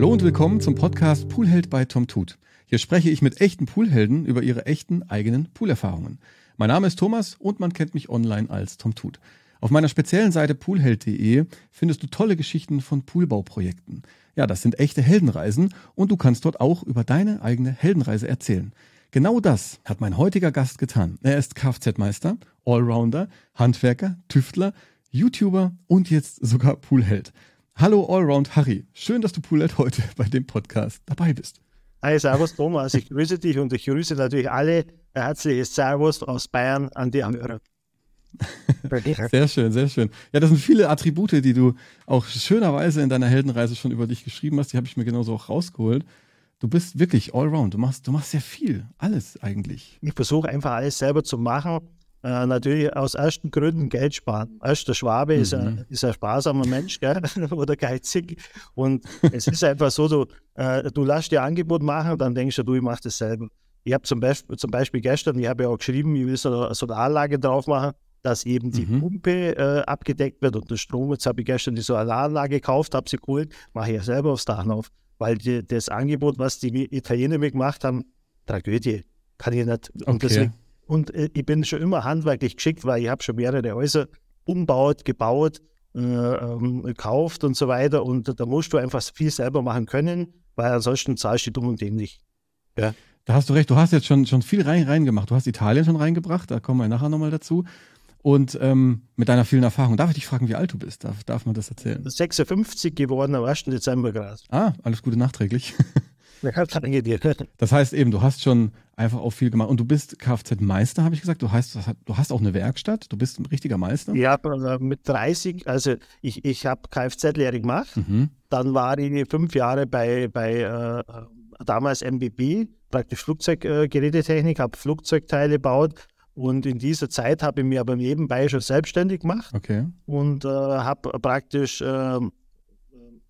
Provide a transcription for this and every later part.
Hallo und willkommen zum Podcast Poolheld bei Tom Tut. Hier spreche ich mit echten Poolhelden über ihre echten eigenen Poolerfahrungen. Mein Name ist Thomas und man kennt mich online als Tom Tut. Auf meiner speziellen Seite poolheld.de findest du tolle Geschichten von Poolbauprojekten. Ja, das sind echte Heldenreisen und du kannst dort auch über deine eigene Heldenreise erzählen. Genau das hat mein heutiger Gast getan. Er ist Kfz-Meister, Allrounder, Handwerker, Tüftler, YouTuber und jetzt sogar Poolheld. Hallo Allround Harry, schön, dass du Poolheld heute bei dem Podcast dabei bist. Hi, Servus Thomas, ich grüße dich und ich grüße natürlich alle herzliches Servus aus Bayern an die Anhörer. sehr schön, sehr schön. Ja, das sind viele Attribute, die du auch schönerweise in deiner Heldenreise schon über dich geschrieben hast. Die habe ich mir genauso auch rausgeholt. Du bist wirklich allround. Du machst, du machst sehr viel, alles eigentlich. Ich versuche einfach alles selber zu machen. Äh, natürlich aus ersten Gründen Geld sparen. Erst der Schwabe mhm. ist, ein, ist ein sparsamer Mensch gell? oder geizig. Und es ist einfach so, du, äh, du lässt dir Angebot machen, dann denkst du, du, ich mache das selber. Ich habe zum Beispiel, zum Beispiel gestern, ich habe ja auch geschrieben, ich will so eine Solaranlage drauf machen dass eben die mhm. Pumpe äh, abgedeckt wird und der Strom. Jetzt habe ich gestern die Solaranlage gekauft, habe sie geholt, mache ich ja selber aufs Dach auf, weil die, das Angebot, was die Italiener mir gemacht haben, Tragödie, kann ich nicht. Und, okay. deswegen, und äh, ich bin schon immer handwerklich geschickt, weil ich habe schon mehrere Häuser umbaut, gebaut, äh, ähm, gekauft und so weiter. Und da musst du einfach viel selber machen können, weil ansonsten zahlst du dumm und dämlich. Ja. Da hast du recht, du hast jetzt schon, schon viel rein, reingemacht. Du hast Italien schon reingebracht, da kommen wir nachher nochmal dazu. Und ähm, mit deiner vielen Erfahrung, darf ich dich fragen, wie alt du bist? Darf, darf man das erzählen? 56 geworden am 1. Dezember gerade. Ah, alles Gute nachträglich. Das heißt eben, du hast schon einfach auch viel gemacht. Und du bist Kfz-Meister, habe ich gesagt. Du hast, du hast auch eine Werkstatt. Du bist ein richtiger Meister. Ja, äh, mit 30. Also ich, ich habe Kfz-Lehre gemacht. Mhm. Dann war ich fünf Jahre bei, bei äh, damals MBB, praktisch Flugzeuggerätetechnik, habe Flugzeugteile gebaut und in dieser Zeit habe ich mich aber nebenbei schon selbstständig gemacht okay. und äh, habe praktisch äh,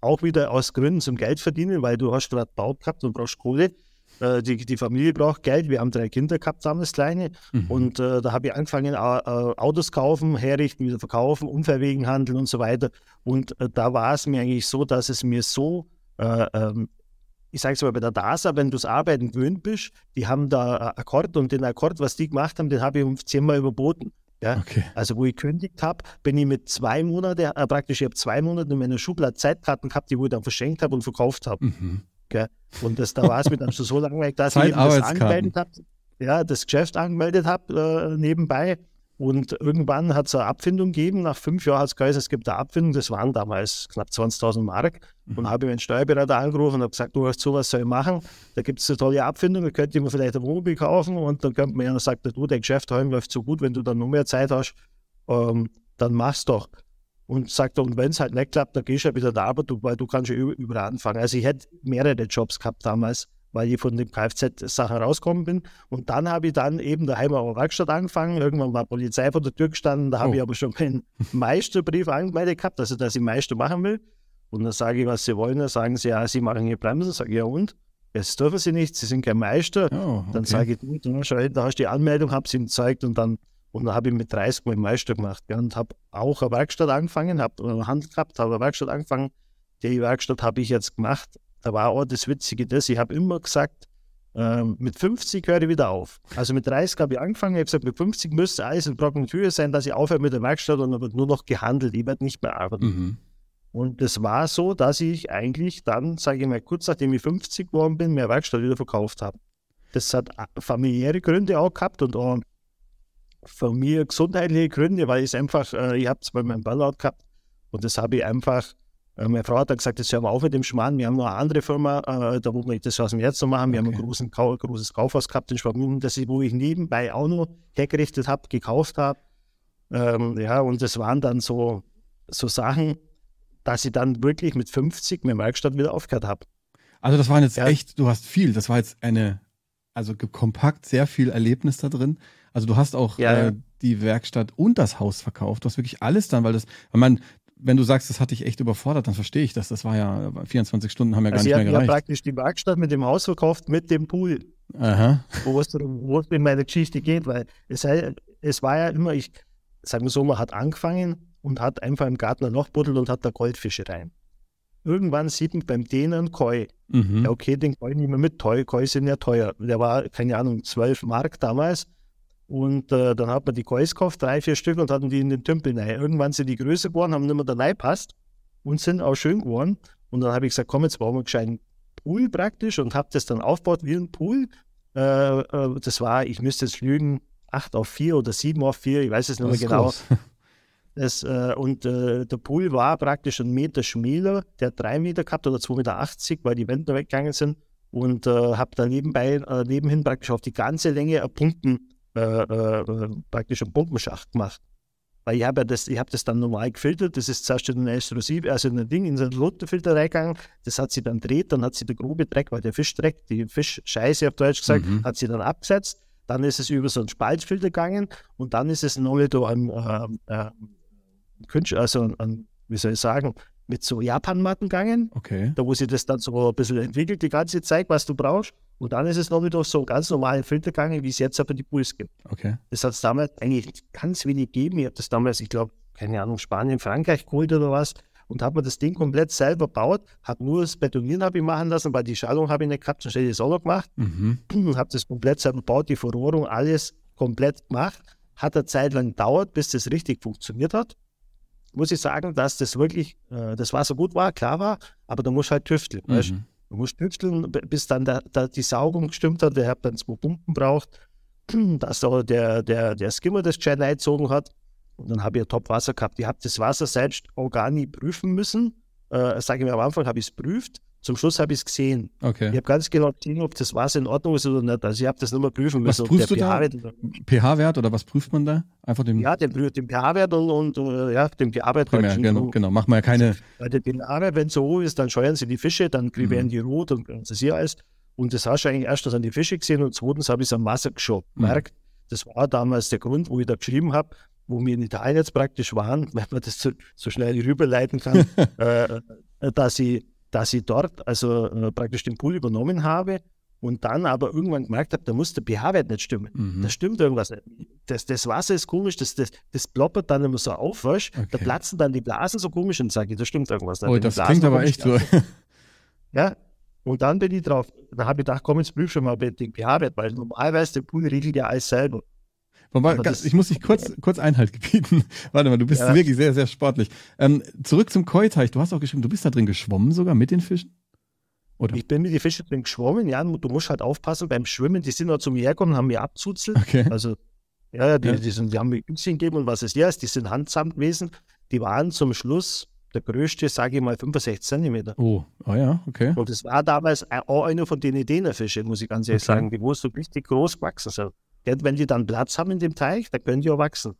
auch wieder aus Gründen zum Geld verdienen, weil du hast gerade Bau gehabt und brauchst Kohle. Äh, die, die Familie braucht Geld. Wir haben drei Kinder gehabt damals, kleine. Mhm. Und äh, da habe ich angefangen, Autos kaufen, herrichten, wieder verkaufen, Unfallwegen handeln und so weiter. Und äh, da war es mir eigentlich so, dass es mir so äh, ähm, ich sage es mal bei der DASA, wenn du das Arbeiten gewöhnt bist, die haben da Akkord und den Akkord, was die gemacht haben, den habe ich um zehnmal überboten. Ja? Okay. Also wo ich gekündigt habe, bin ich mit zwei Monaten, äh, praktisch ich habe zwei Monate in meiner Schublade Zeitkarten gehabt, die wo ich dann verschenkt habe und verkauft habe. Mhm. Und das, da war es mir dann schon so langweilig, dass ich das angemeldet habe, ja, das Geschäft angemeldet habe äh, nebenbei und irgendwann hat es eine Abfindung gegeben. Nach fünf Jahren hat es geheißen, es gibt eine Abfindung. Das waren damals knapp 20.000 Mark. Mhm. Und habe ich meinen Steuerberater angerufen und habe gesagt, du hast sowas soll ich machen. Da gibt es eine tolle Abfindung, da könnt ihr mir vielleicht ein Wohnmobil kaufen. Und dann könnte man ja sagen, du, dein Geschäft heim läuft so gut, wenn du dann noch mehr Zeit hast, ähm, dann mach's doch. Und sagt er, und wenn es halt nicht klappt, dann gehst du ja wieder da, aber du, weil du kannst ja überall anfangen. Also ich hätte mehrere Jobs gehabt damals weil ich von den Kfz-Sachen rausgekommen bin. Und dann habe ich dann eben daheim auch Werkstatt angefangen. Irgendwann war Polizei vor der Tür gestanden, da oh. habe ich aber schon meinen Meisterbrief angemeldet gehabt, also dass ich Meister machen will. Und dann sage ich, was Sie wollen. Dann sagen sie, ja, Sie machen hier Bremsen. Sage ich, ja und? Jetzt dürfen Sie nicht, Sie sind kein Meister. Oh, okay. Dann sage ich, du, da hast du die Anmeldung, habe sie ihm gezeigt und dann, und dann habe ich mit 30 meinen Meister gemacht. Ja, und habe auch eine Werkstatt angefangen, habe eine Hand gehabt, habe eine Werkstatt angefangen. Die Werkstatt habe ich jetzt gemacht da war auch das Witzige, das, ich habe immer gesagt, ähm, mit 50 höre ich wieder auf. Also mit 30 habe ich angefangen, ich habe gesagt, mit 50 müsste alles in trockenen Tür sein, dass ich aufhöre mit der Werkstatt und dann wird nur noch gehandelt, ich werde nicht mehr arbeiten. Mhm. Und das war so, dass ich eigentlich dann, sage ich mal, kurz nachdem ich 50 geworden bin, mehr Werkstatt wieder verkauft habe. Das hat familiäre Gründe auch gehabt und auch von mir gesundheitliche Gründe, weil ich es einfach, äh, ich habe es bei meinem Burnout gehabt und das habe ich einfach äh, meine Frau hat dann gesagt, jetzt hören wir auf mit dem Schmarrn. Wir haben noch eine andere Firma, äh, da wo wir das aus dem Herzen machen. Wir okay. haben ein großen, großes Kaufhaus gehabt in Schwabmünden, das ich, wo ich nebenbei auch noch hergerichtet habe, gekauft habe. Ähm, ja, und das waren dann so, so Sachen, dass ich dann wirklich mit 50 mit Werkstatt wieder aufgehört habe. Also das waren jetzt ja. echt, du hast viel, das war jetzt eine, also kompakt sehr viel Erlebnis da drin. Also du hast auch ja, äh, die Werkstatt und das Haus verkauft. Du hast wirklich alles dann, weil das, weil man, wenn du sagst, das hat dich echt überfordert, dann verstehe ich das. Das war ja 24 Stunden haben ja gar also nicht mehr gereicht. Ich habe praktisch die Werkstatt mit dem Haus verkauft, mit dem Pool. Aha. Wo es, wo es in meiner Geschichte geht, weil es, es war ja immer, ich sagen wir so, man hat angefangen und hat einfach im Garten ein Loch buddelt und hat da Goldfische rein. irgendwann sieht man beim denen Koi. Mhm. Ja, okay, den Koi nehmen wir mit. Koi, Koi sind ja teuer. Der war, keine Ahnung, 12 Mark damals. Und äh, dann hat man die Kois gekauft, drei, vier Stück und hatten die in den Tümpel rein. Irgendwann sind die größer geworden, haben nicht mehr da reingepasst und sind auch schön geworden. Und dann habe ich gesagt, komm, jetzt bauen wir einen gescheiten Pool praktisch und habe das dann aufgebaut wie ein Pool. Äh, äh, das war, ich müsste jetzt lügen, 8 auf 4 oder 7 auf 4, ich weiß es nicht mehr genau. Das, äh, und äh, der Pool war praktisch einen Meter schmäler, der hat drei Meter gehabt oder 2,80 Meter, weil die Wände weggegangen sind. Und äh, habe da nebenbei, nebenhin praktisch auf die ganze Länge Pumpen, äh, äh, äh, praktisch einen Pumpenschacht gemacht. Weil ich habe ja das, ich habe das dann normal gefiltert, das ist zuerst in ein Explosiv, also in ein Ding, in so einen Luftfilter reingegangen, das hat sie dann dreht, dann hat sie der grobe Dreck, weil der Fischdreck, die Fischscheiße auf Deutsch gesagt, Mhm. hat sie dann abgesetzt, dann ist es über so einen Spaltfilter gegangen und dann ist es noch wieder an, äh, äh, Künst- also an, an, wie soll ich sagen, mit so Japanmatten gegangen, Okay. da wo sie das dann so ein bisschen entwickelt, die ganze Zeit, was du brauchst. Und dann ist es noch wieder so ganz normalen Filter gegangen, wie es jetzt aber die Pools gibt. Okay. Das hat es damals eigentlich ganz wenig gegeben. Ich habe das damals, ich glaube, keine Ahnung, Spanien, Frankreich geholt oder was und habe mir das Ding komplett selber gebaut. Habe nur das Betonieren habe ich machen lassen, weil die Schalung habe ich nicht gehabt, sonst hätte ich das auch noch gemacht. Mhm. Und habe das komplett selber gebaut, die Verrohrung, alles komplett gemacht. Hat eine Zeit lang gedauert, bis das richtig funktioniert hat. Muss ich sagen, dass das wirklich, äh, das Wasser gut war, klar war, aber da musst du halt tüfteln. Mhm. Du musst tüfteln, bis dann da, da die Saugung gestimmt hat. Der hat dann zwei Pumpen braucht, dass auch der, der, der Skimmer das gescheit eingezogen hat. Und dann habe ich ein Top-Wasser gehabt. Ich habe das Wasser selbst auch gar nie prüfen müssen. Äh, sage ich mir am Anfang, habe ich es prüft. Zum Schluss habe ich es gesehen. Ich Okay. habe ganz genau gesehen, ob das Wasser in Ordnung ist oder nicht. Also ich habe das nicht mehr prüfen Was müssen. ob prüfst du da? pH-Wert- oder was prüft man da? Einfach den Ja, den, prüft den pH-Wert und, und äh, ja, den pH-Wert. Primär, genau, genau. Machen wir ja keine. Weil der pH-Wert, wenn es so hoch ist, dann scheuern sie die Fische, dann Mhm. werden die rot und das hier alles. Und das hast du eigentlich erstens an die Fische gesehen und zweitens habe ich es am Wasser geschaut. Mhm. Merkt, das war damals der Grund, wo ich da geschrieben habe, wo wir in Italien jetzt praktisch waren, wenn man das so, so schnell rüberleiten kann, äh, äh, dass, ich, dass ich dort also äh, praktisch den Pool übernommen habe und dann aber irgendwann gemerkt habe, da muss der pH-Wert nicht stimmen. Mhm. Da stimmt irgendwas nicht. Das, das Wasser ist komisch, das, das, das ploppert dann immer so auf, weißt? da Okay. platzen dann die Blasen so komisch und sage ich, da stimmt irgendwas nicht. Oh, das klingt aber echt so. ja, und dann bin ich drauf. Dann habe ich gedacht, komm, jetzt prüf schon mal den pH-Wert, weil normalerweise der Pool regelt ja alles selber. Wobei, das- ich muss dich kurz, kurz Einhalt gebieten. Warte mal, du bist Ja. wirklich sehr, sehr sportlich. Ähm, zurück zum Koi-Teich. Du hast auch geschrieben, du bist da drin geschwommen sogar mit den Fischen? Oder? Ich bin mit den Fischen drin geschwommen, ja, du musst halt aufpassen beim Schwimmen, die sind auch zu mir hergekommen, haben mir abzuzelt. Okay. Also, ja, ja, die, Ja. Die, sind, die haben mir Büchsen gegeben und was es ja ist, die sind handsamt gewesen. Die waren zum Schluss, der größte, sage ich mal, 65 Zentimeter. Oh, oh ja, okay. Und das war damals auch einer von den Ideenerfischen, muss ich ganz ehrlich Okay. sagen, die wo so richtig groß gewachsen sind. Wenn die dann Platz haben in dem Teich, dann können die auch wachsen.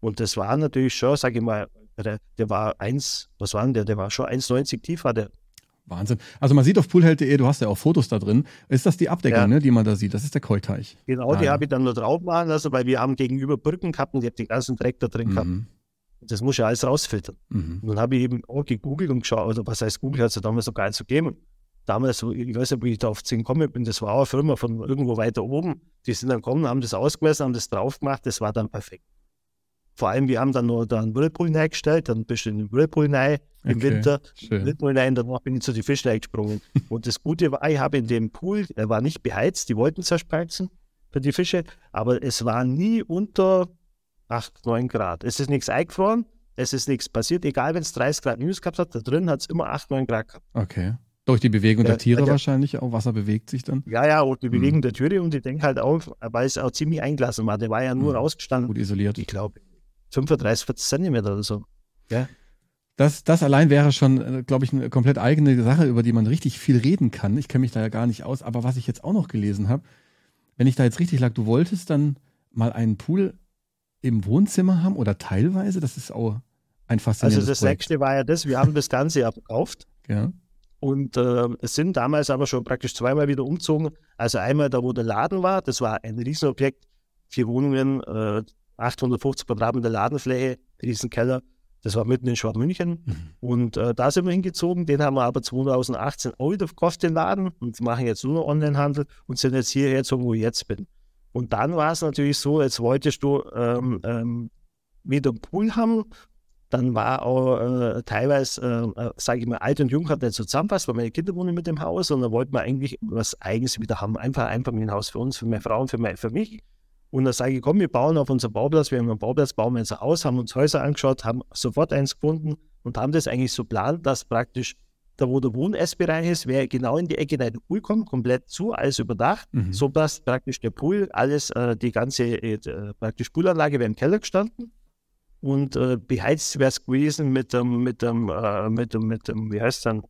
Und das war natürlich schon, sage ich mal, der, der war eins, was war denn der? Der war schon 1,90 tief, war der. Wahnsinn. Also man sieht auf poolheld.de, du hast ja auch Fotos da drin. Ist das die Abdeckung, Ja. ne, die man da sieht? Das ist der Koi-Teich. Genau, Ah, die ja. habe ich dann nur drauf machen lassen, weil wir haben gegenüber Brücken gehabt und ich habe den ganzen Dreck da drin gehabt. Mhm. Das muss ja alles rausfiltern. Mhm. Und dann habe ich eben auch gegoogelt und geschaut, oder was heißt Google, hat es ja damals noch gar nicht so gegeben. Damals, ich weiß nicht, wie ich da auf 10 gekommen bin, das war auch eine Firma von irgendwo weiter oben. Die sind dann gekommen, haben das ausgemessen, haben das drauf gemacht, das war dann perfekt. Vor allem, wir haben dann noch da einen Whirlpool reingestellt, dann bist du in den Whirlpool rein im Okay, Winter, schön. Whirlpool rein, danach bin ich zu den Fischen gesprungen. und das Gute war, ich habe in dem Pool, er war nicht beheizt, die wollten zerspalzen für die Fische, aber es war nie unter 8, 9 Grad. Es ist nichts eingefroren, es ist nichts passiert, egal wenn es 30 Grad minus gehabt hat, da drin hat es immer 8, 9 Grad gehabt. Okay. Durch die Bewegung Ja, der Tiere ja. wahrscheinlich auch. Wasser bewegt sich dann. Ja, ja, und die Mhm. Bewegung der Türe und ich denke halt auch, weil es auch ziemlich eingelassen war, der war ja nur Mhm. rausgestanden, Gut isoliert. ich glaube, 35, 40 Zentimeter oder so. Das, das allein wäre schon, glaube ich, eine komplett eigene Sache, über die man richtig viel reden kann. Ich kenne mich da ja gar nicht aus. Aber was ich jetzt auch noch gelesen habe, wenn ich da jetzt richtig lag, du wolltest dann mal einen Pool im Wohnzimmer haben oder teilweise. Das ist auch ein Also faszinierendes das Projekt. nächste war ja das, wir haben das Ganze ja verkauft. Ja. Und äh, es sind damals aber schon praktisch zweimal wieder umgezogen. Also einmal da, wo der Laden war, das war ein Riesenobjekt, vier Wohnungen, äh, 850 Quadratmeter Ladenfläche, Riesenkeller. Das war mitten in Schwabmünchen. Mhm. Und äh, da sind wir hingezogen. Den haben wir aber 2018 auch wieder verkauft, den Laden. Und machen jetzt nur noch Onlinehandel und sind jetzt hierher gezogen, wo ich jetzt bin. Und dann war es natürlich so, jetzt wolltest du ähm, ähm, wieder einen Pool haben. Dann war auch äh, teilweise, äh, sage ich mal, alt und jung hat nicht so zusammenpasst, weil meine Kinder wohnen mit dem Haus und dann wollten wir eigentlich was Eigenes wieder haben. Einfach ein Familienhaus für uns, für meine Frau und für, meine, für mich. Und dann sage ich, komm, wir bauen auf unserem Bauplatz, wir haben einen Bauplatz, bauen wir jetzt ein Haus, haben uns Häuser angeschaut, haben sofort eins gefunden und haben das eigentlich so geplant, dass praktisch da wo der Wohn-Essbereich ist, wäre genau in die Ecke der Pool kommt, komplett zu, alles überdacht, mhm. so dass praktisch der Pool, alles, äh, die ganze äh, praktisch Poolanlage wäre im Keller gestanden und äh, beheizt wäre es gewesen mit dem, mit dem, äh, mit dem, mit dem, wie heißt dann?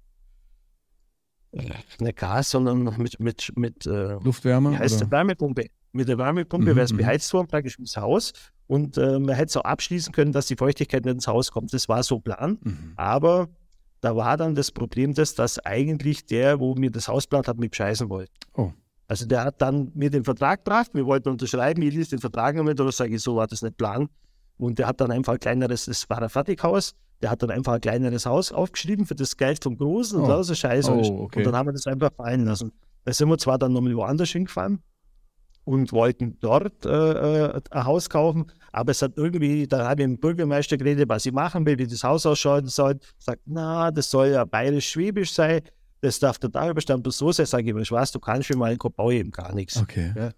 Nicht Gas, sondern mit, mit, mit äh, Luftwärme. Wie heißt oder? Wärmepumpe? Mit der Wärmepumpe mhm, wäre es mhm. beheizt worden, praktisch ins Haus. Und äh, man hätte es auch abschließen können, dass die Feuchtigkeit nicht ins Haus kommt. Das war so Plan. Mhm. Aber da war dann das Problem, das, dass eigentlich der, wo mir das Haus plant hat, mich bescheißen wollte. Oh. Also der hat dann mir den Vertrag gebracht, wir wollten unterschreiben, ich ließ den Vertrag mit, oder sage ich, so war das nicht Plan. Und der hat dann einfach ein kleineres, das war ein Fertighaus, der hat dann einfach ein kleineres Haus aufgeschrieben für das Geld vom Großen und oh. so Scheiße. Oh, okay. Und dann haben wir das einfach fallen lassen. Da sind wir zwar dann nochmal woanders hingefahren, und wollten dort äh, äh, ein Haus kaufen. Aber es hat irgendwie, da habe ich mit dem Bürgermeister geredet, was ich machen will, wie das Haus ausschauen soll. Sagt, na, das soll ja bayerisch-schwäbisch sein. Das darf der Darüberstand so sein. Sage ich, mir, was, du kannst schon mal in Kopau eben gar nichts. Okay. Ja.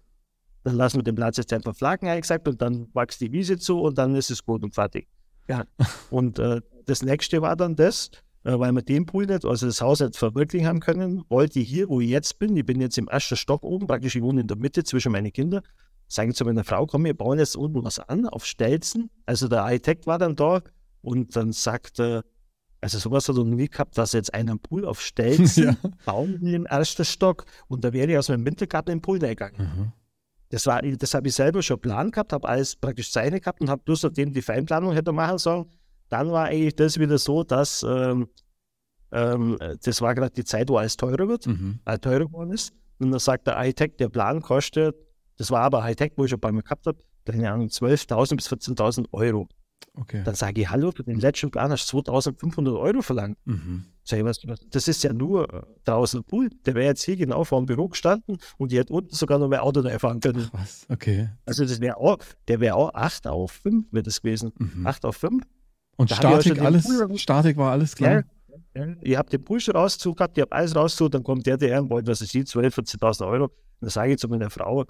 Dann lassen wir den Platz jetzt einfach flaggen, gesagt, und dann wächst die Wiese zu und dann ist es gut und fertig. Ja. und äh, das nächste war dann das, äh, weil wir den Pool nicht, also das Haus nicht verwirklichen haben können, wollte ich hier, wo ich jetzt bin, ich bin jetzt im ersten Stock oben, praktisch ich wohne in der Mitte zwischen meinen Kindern, sage ich zu meiner Frau, komm, wir bauen jetzt unten was an, auf Stelzen. Also der Architekt war dann da und dann sagte, also sowas hat er noch nie gehabt, dass jetzt einen Pool auf Stelzen ja. bauen will im ersten Stock und da wäre ich aus meinem Wintergarten in den Pool gegangen. Mhm. Das, das habe ich selber schon Plan gehabt, habe alles praktisch Seine gehabt und habe bloß nachdem die Feinplanung hätte machen sollen, dann war eigentlich das wieder so, dass ähm, ähm, das war gerade die Zeit, wo alles teurer wird, mhm. äh, teurer geworden ist. Und dann sagt der Hightech, der Plan kostet, das war aber Hightech, wo ich schon bei mir gehabt habe, keine Ahnung, 12.000 bis 14.000 Euro. Okay. Dann sage ich, hallo, für den letzten Plan hast du 2.500 Euro verlangt. Mhm. Sag ich, was, das ist ja nur äh, draußen Pool. Der wäre jetzt hier genau vor dem Büro gestanden und die hätte unten sogar noch mehr Auto fahren können. Ach, was? Okay. Also das wäre auch, der wäre auch 8 auf 5 wäre das gewesen. Mhm. 8 auf 5. Und Statik, alles, Statik war alles klar? Ja, ja. Ich habe den Push rausgezogen gehabt, ich habe alles rausgezogen, dann kommt der, der wollte, was es sieht, 12.000, 14.000 Euro. Dann sage ich zu meiner Frau,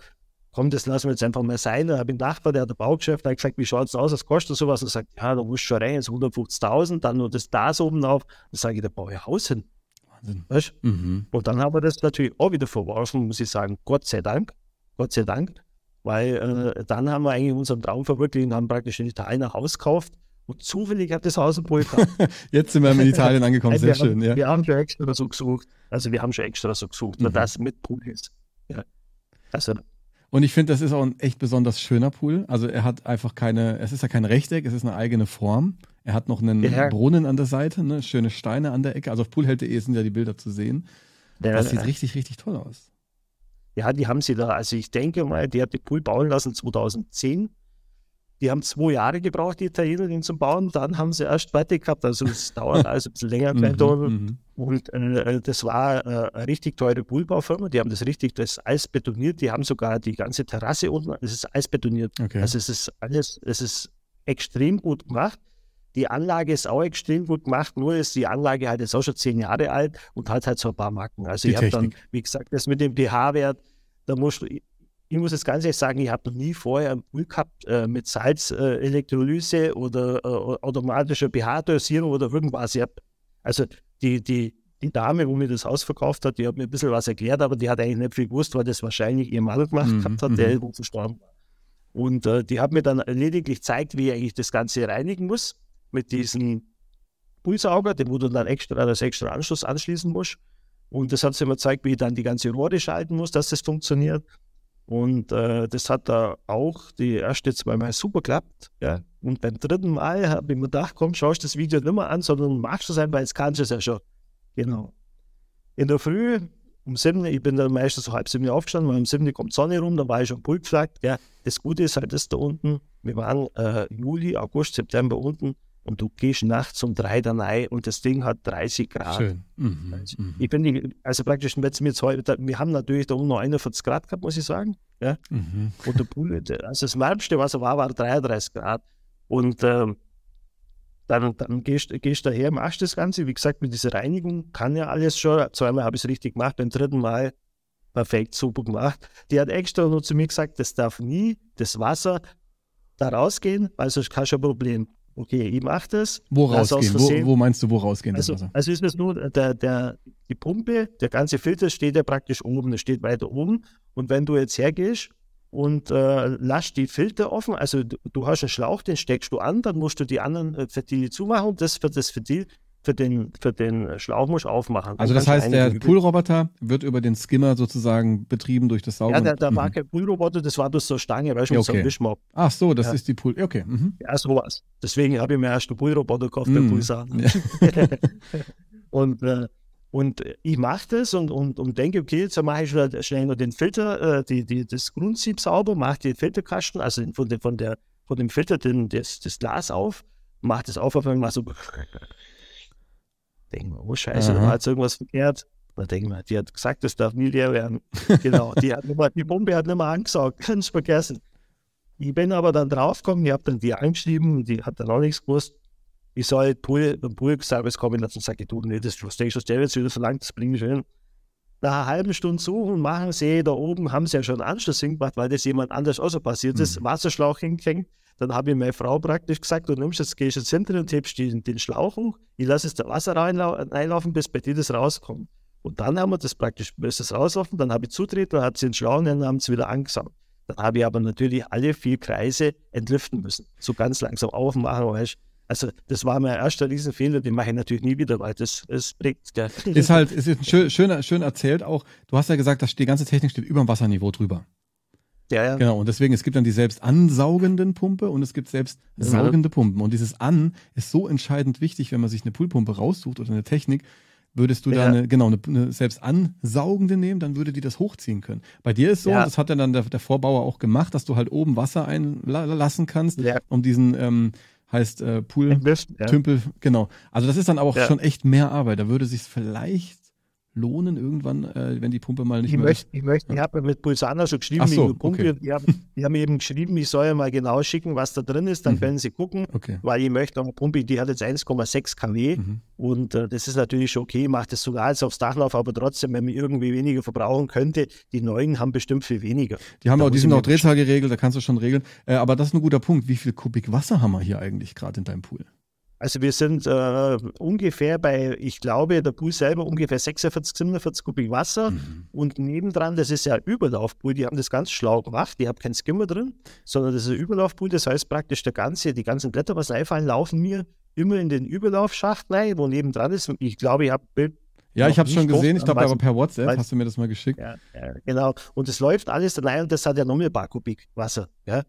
komm, das lassen wir jetzt einfach mal sein. Dann habe ich einen Nachbar, der hat ein Baugeschäft, der hat gesagt, wie schaut es aus, was kostet sowas? Und er sagt, ja, da musst du schon rein, jetzt 150.000, dann nur das das oben auf. Dann sage ich, da baue ich Haus hin. Wahnsinn. Weißt? Mhm. Und dann haben wir das natürlich auch wieder verworfen, muss ich sagen, Gott sei Dank, Gott sei Dank, weil äh, dann haben wir eigentlich unseren Traum verwirklicht und haben praktisch in Italien ein Haus gekauft und zufällig hat das Haus ein Pool Jetzt sind wir in Italien angekommen, sehr schön. Haben, ja. Wir haben schon extra so gesucht. Also wir haben schon extra so gesucht, mhm. das mit Pool ist. Ja. Also, und ich finde, das ist auch ein echt besonders schöner Pool. Also er hat einfach keine, es ist ja kein Rechteck, es ist eine eigene Form. Er hat noch einen ja. Brunnen an der Seite, ne? schöne Steine an der Ecke. Also auf poolheld.de sind ja die Bilder zu sehen. Der, das sieht richtig, richtig toll aus. Ja, die haben sie da. Also ich denke mal, die hat den Pool bauen lassen 2010. Die haben zwei Jahre gebraucht, die Italiener, den zu bauen. Dann haben sie erst fertig gehabt. Also es dauert alles ein bisschen länger. mhm, mhm, und äh, das war äh, eine richtig teure Poolbaufirma. Die haben das richtig, das Eis betoniert. Die haben sogar die ganze Terrasse unten, es ist Eis betoniert. Okay. Also es ist alles, es ist extrem gut gemacht. Die Anlage ist auch extrem gut gemacht, nur ist die Anlage halt jetzt auch schon zehn Jahre alt und hat halt so ein paar Marken. Also die ich habe dann, wie gesagt, das mit dem pH-Wert, da musst du, ich muss jetzt ganz ehrlich sagen, ich habe noch nie vorher einen Pool gehabt äh, mit Salzelektrolyse äh, oder äh, automatischer pH-Dosierung oder irgendwas. Hab, also die, die, die Dame, wo mir das Haus verkauft hat, die hat mir ein bisschen was erklärt, aber die hat eigentlich nicht viel gewusst, weil das wahrscheinlich ihr Mann gemacht mhm, gehabt hat, der mhm. verstorben war. Und äh, die hat mir dann lediglich gezeigt, wie ich eigentlich das Ganze reinigen muss mit diesem Poolsauger, den wo du dann extra als extra Anschluss anschließen musst. Und das hat sie mir gezeigt, wie ich dann die ganze Rohre schalten muss, dass das funktioniert. Und äh, das hat da auch die erste zweimal super geklappt. Ja. Und beim dritten Mal habe ich mir gedacht, komm, schaust das Video nicht mehr an, sondern machst es einfach, jetzt kannst du es ja schon. Genau. In der Früh um sieben, ich bin dann meistens so halb sieben aufgestanden, weil um sieben kommt Sonne rum, dann war ich schon Pult gefragt. Ja. Das Gute ist halt das da unten, wir waren äh, Juli, August, September unten und du gehst nachts um drei dann rein und das Ding hat 30 Grad. Schön. Mhm, also, mhm. ich bin nicht, also praktisch, wenn es mir jetzt heute, wir haben natürlich da unten noch 41 Grad gehabt, muss ich sagen. Ja? Mhm. Und der Pool, also das wärmste, was er war, war 33 Grad. Und ähm, dann, dann gehst du daher, machst das Ganze. Wie gesagt, mit dieser Reinigung kann ja alles schon. Zweimal habe ich es richtig gemacht, beim dritten Mal perfekt, super gemacht. Die hat extra nur zu mir gesagt, das darf nie das Wasser da rausgehen, weil sonst hast du ein Problem. Okay, ich mache das. Wo rausgehen? Wo, wo, meinst du, wo rausgehen? Also, also ist es nur, der, der, die Pumpe, der ganze Filter steht ja praktisch oben, der steht weiter oben. Und wenn du jetzt hergehst und äh, lass die Filter offen. Also du, du, hast einen Schlauch, den steckst du an, dann musst du die anderen äh, Ventile zumachen und das für das Ventil für den, für den Schlauch musst du aufmachen. Also das heißt, der Poolroboter wird über den Skimmer sozusagen betrieben durch das Saugen? Ja, da, war kein Poolroboter, das war bloß so eine Stange, weißt du, ja, okay. so ein Wischmopp. Ach so, das ja. ist die Pool, okay. Mhm. Ja, sowas. Deswegen habe ich mir erst einen Poolroboter gekauft, mhm. der Poolsachen. Ja. und äh, und ich mache das und, und, und denke, okay, jetzt mache ich schnell, schnell nur den Filter, äh, die, die, das Grundsieb sauber, mache den Filterkasten, also von, de, von, der, von dem Filter den, das, das Glas auf, mache das auf, auf einmal so. Denke mir, oh Scheiße, Aha. da war jetzt irgendwas verkehrt. Da denke ich mir, die hat gesagt, das darf nie leer werden. genau, die, hat mal, die Bombe hat nicht mehr angesagt, kannst vergessen. Ich bin aber dann draufgekommen, ich habe dann die angeschrieben, die hat dann auch nichts gewusst ich soll Pool, beim Pool-Service kommen und sage, du, nee, das ich schon, wird wieder verlangt, das bringe ich hin. Nach einer halben Stunde suchen, machen sie, da oben haben sie ja schon einen Anschluss hingemacht, weil das jemand anders auch so passiert ist, mhm. Wasserschlauch hingehängt. Dann habe ich meine Frau praktisch gesagt, du nimmst jetzt, gehst jetzt hinter und hebst den, den Schlauch hoch, ich lasse jetzt das Wasser reinlaufen, bis bei dir das rauskommt. Und dann haben wir das praktisch, bis das rauslaufen, dann habe ich zutreten, dann hat sie den Schlauch und dann haben sie wieder angesagt. Dann habe ich aber natürlich alle vier Kreise entlüften müssen. So ganz langsam aufmachen, weißt also das war mein erster Riesenfehler, den mache ich natürlich nie wieder, weil das, das prägt. Der ist halt, ist schön, schön, schön erzählt auch. Du hast ja gesagt, dass die ganze Technik steht über dem Wasserniveau drüber. Ja, ja. Genau, und deswegen, es gibt dann die selbst ansaugenden Pumpe und es gibt selbst saugende Pumpen. Und dieses An ist so entscheidend wichtig, wenn man sich eine Poolpumpe raussucht oder eine Technik. Würdest du ja. da eine, genau, eine, eine, selbst ansaugende nehmen, dann würde die das hochziehen können. Bei dir ist so, ja. das hat ja dann der, der Vorbauer auch gemacht, dass du halt oben Wasser einlassen kannst, ja. um diesen ähm, heißt äh, Pool. Tümpel, genau. Also das ist dann auch ja. schon echt mehr Arbeit. Da würde sich vielleicht lohnen irgendwann, äh, wenn die Pumpe mal nicht ich mehr möchte, Ich möchte, ich habe mit Pulsana schon geschrieben, Ach so, Pumpe, okay. die, haben, die haben eben geschrieben, ich soll ja mal genau schicken, was da drin ist, dann mhm. können sie gucken, okay. weil ich möchte eine Pumpe, die hat jetzt 1,6 kW mhm. und äh, das ist natürlich schon okay, macht das sogar als aufs Dach Dachlauf, aber trotzdem, wenn man irgendwie weniger verbrauchen könnte, die neuen haben bestimmt viel weniger. Die haben da auch, die sind auch Drehzahl geregelt, da kannst du schon regeln. Äh, aber das ist ein guter Punkt. Wie viel Kubik Wasser haben wir hier eigentlich gerade in deinem Pool? Also wir sind äh, ungefähr bei, ich glaube, der Pool selber ungefähr 46, 47 Kubik Wasser mhm. und nebendran, das ist ja Überlaufpool, die haben das ganz schlau gemacht, die haben keinen Skimmer drin, sondern das ist ein Überlaufpool, das heißt praktisch der ganze, die ganzen Blätter, was einfallen, laufen mir immer in den Überlaufschacht rein, wo nebendran ist. Ich glaube, ich habe ja, ich habe schon gesehen, ich glaube aber per WhatsApp hast du mir das mal geschickt. Ja, ja, genau. Und es läuft alles rein und das hat ja nochmal ein paar Kubik Wasser. Ja?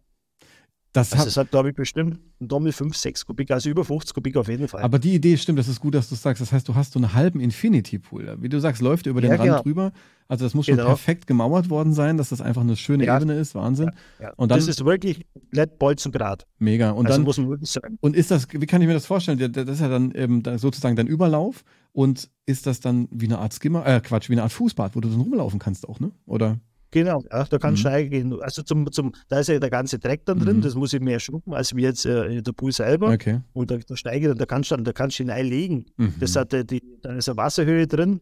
Das also hat, es hat, glaube ich, bestimmt ein Dommel 5, 6 Kubik, also über 50 Kubik auf jeden Fall. Aber die Idee stimmt, das ist gut, dass du sagst. Das heißt, du hast so einen halben Infinity-Pool. Wie du sagst, läuft über den ja, Rand genau. drüber. Also das muss schon genau. perfekt gemauert worden sein, dass das einfach eine schöne ja. Ebene ist. Wahnsinn. Ja, und dann, das ist wirklich komplett Bolzengrad. Mega. Und also dann, muss man wirklich sagen. Und ist das, wie kann ich mir das vorstellen? Das ist ja dann ähm, sozusagen dein Überlauf. Und ist das dann wie eine Art Skimmer, äh Quatsch, wie eine Art Fußbad, wo du dann rumlaufen kannst auch, ne? Oder? Genau, ja, da kannst du mhm. reingehen. Also zum, zum, da ist ja der ganze Dreck dann drin, mhm. das muss ich mehr schrubben als wie jetzt äh, der Pool selber. Okay. Und da, da steige da kannst du dann, da kannst du hineinlegen. Mhm. Das hat äh, die, da ist eine Wasserhöhe drin.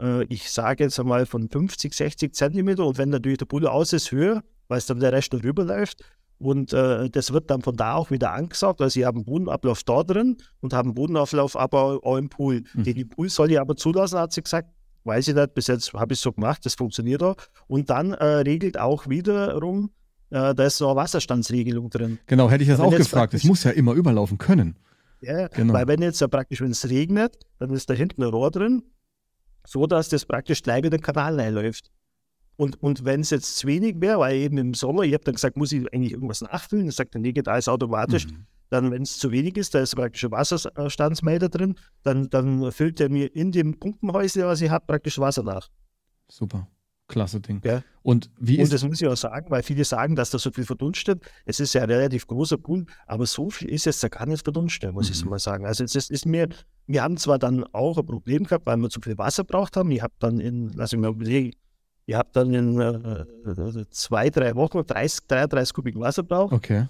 Äh, ich sage jetzt einmal von 50, 60 Zentimeter und wenn natürlich der Pool aus ist, höher, weil es dann der Rest drüber läuft. Und äh, das wird dann von da auch wieder angesaugt. Also, sie haben Bodenablauf da drin und haben Bodenauflauf aber auch im Pool. Mhm. Den Pool soll ich aber zulassen, hat sie gesagt weiß ich nicht, bis jetzt habe ich es so gemacht, das funktioniert auch. Und dann äh, regelt auch wiederum, äh, da ist so eine Wasserstandsregelung drin. Genau, hätte ich das auch gefragt. Es muss ja immer überlaufen können. Ja, genau. weil wenn jetzt ja praktisch, wenn es regnet, dann ist da hinten ein Rohr drin, so dass das praktisch gleich in den Kanal reinläuft. Und, und wenn es jetzt zu wenig wäre, weil eben im Sommer, ich habe dann gesagt, muss ich eigentlich irgendwas nachfüllen, dann sagt er, nee, geht alles automatisch. Mhm. Dann, wenn es zu wenig ist, da ist praktisch ein Wasserstandsmelder drin, dann, dann füllt er mir in dem Pumpenhäuschen, was ich habe, praktisch Wasser nach. Super. Klasse Ding. Ja. Und wie ist. Und das muss ich auch sagen, weil viele sagen, dass da so viel verdunstet. Es ist ja ein relativ großer Pool, aber so viel ist jetzt da gar nicht verdunstet, muss mhm. ich so mal sagen. Also, es ist, ist mir, wir haben zwar dann auch ein Problem gehabt, weil wir zu viel Wasser braucht haben. Ich habe dann in, lass ich mal überlegen, ich habe dann in äh, äh zwei, drei Wochen 30, 33 Kubik Wasser braucht. Okay.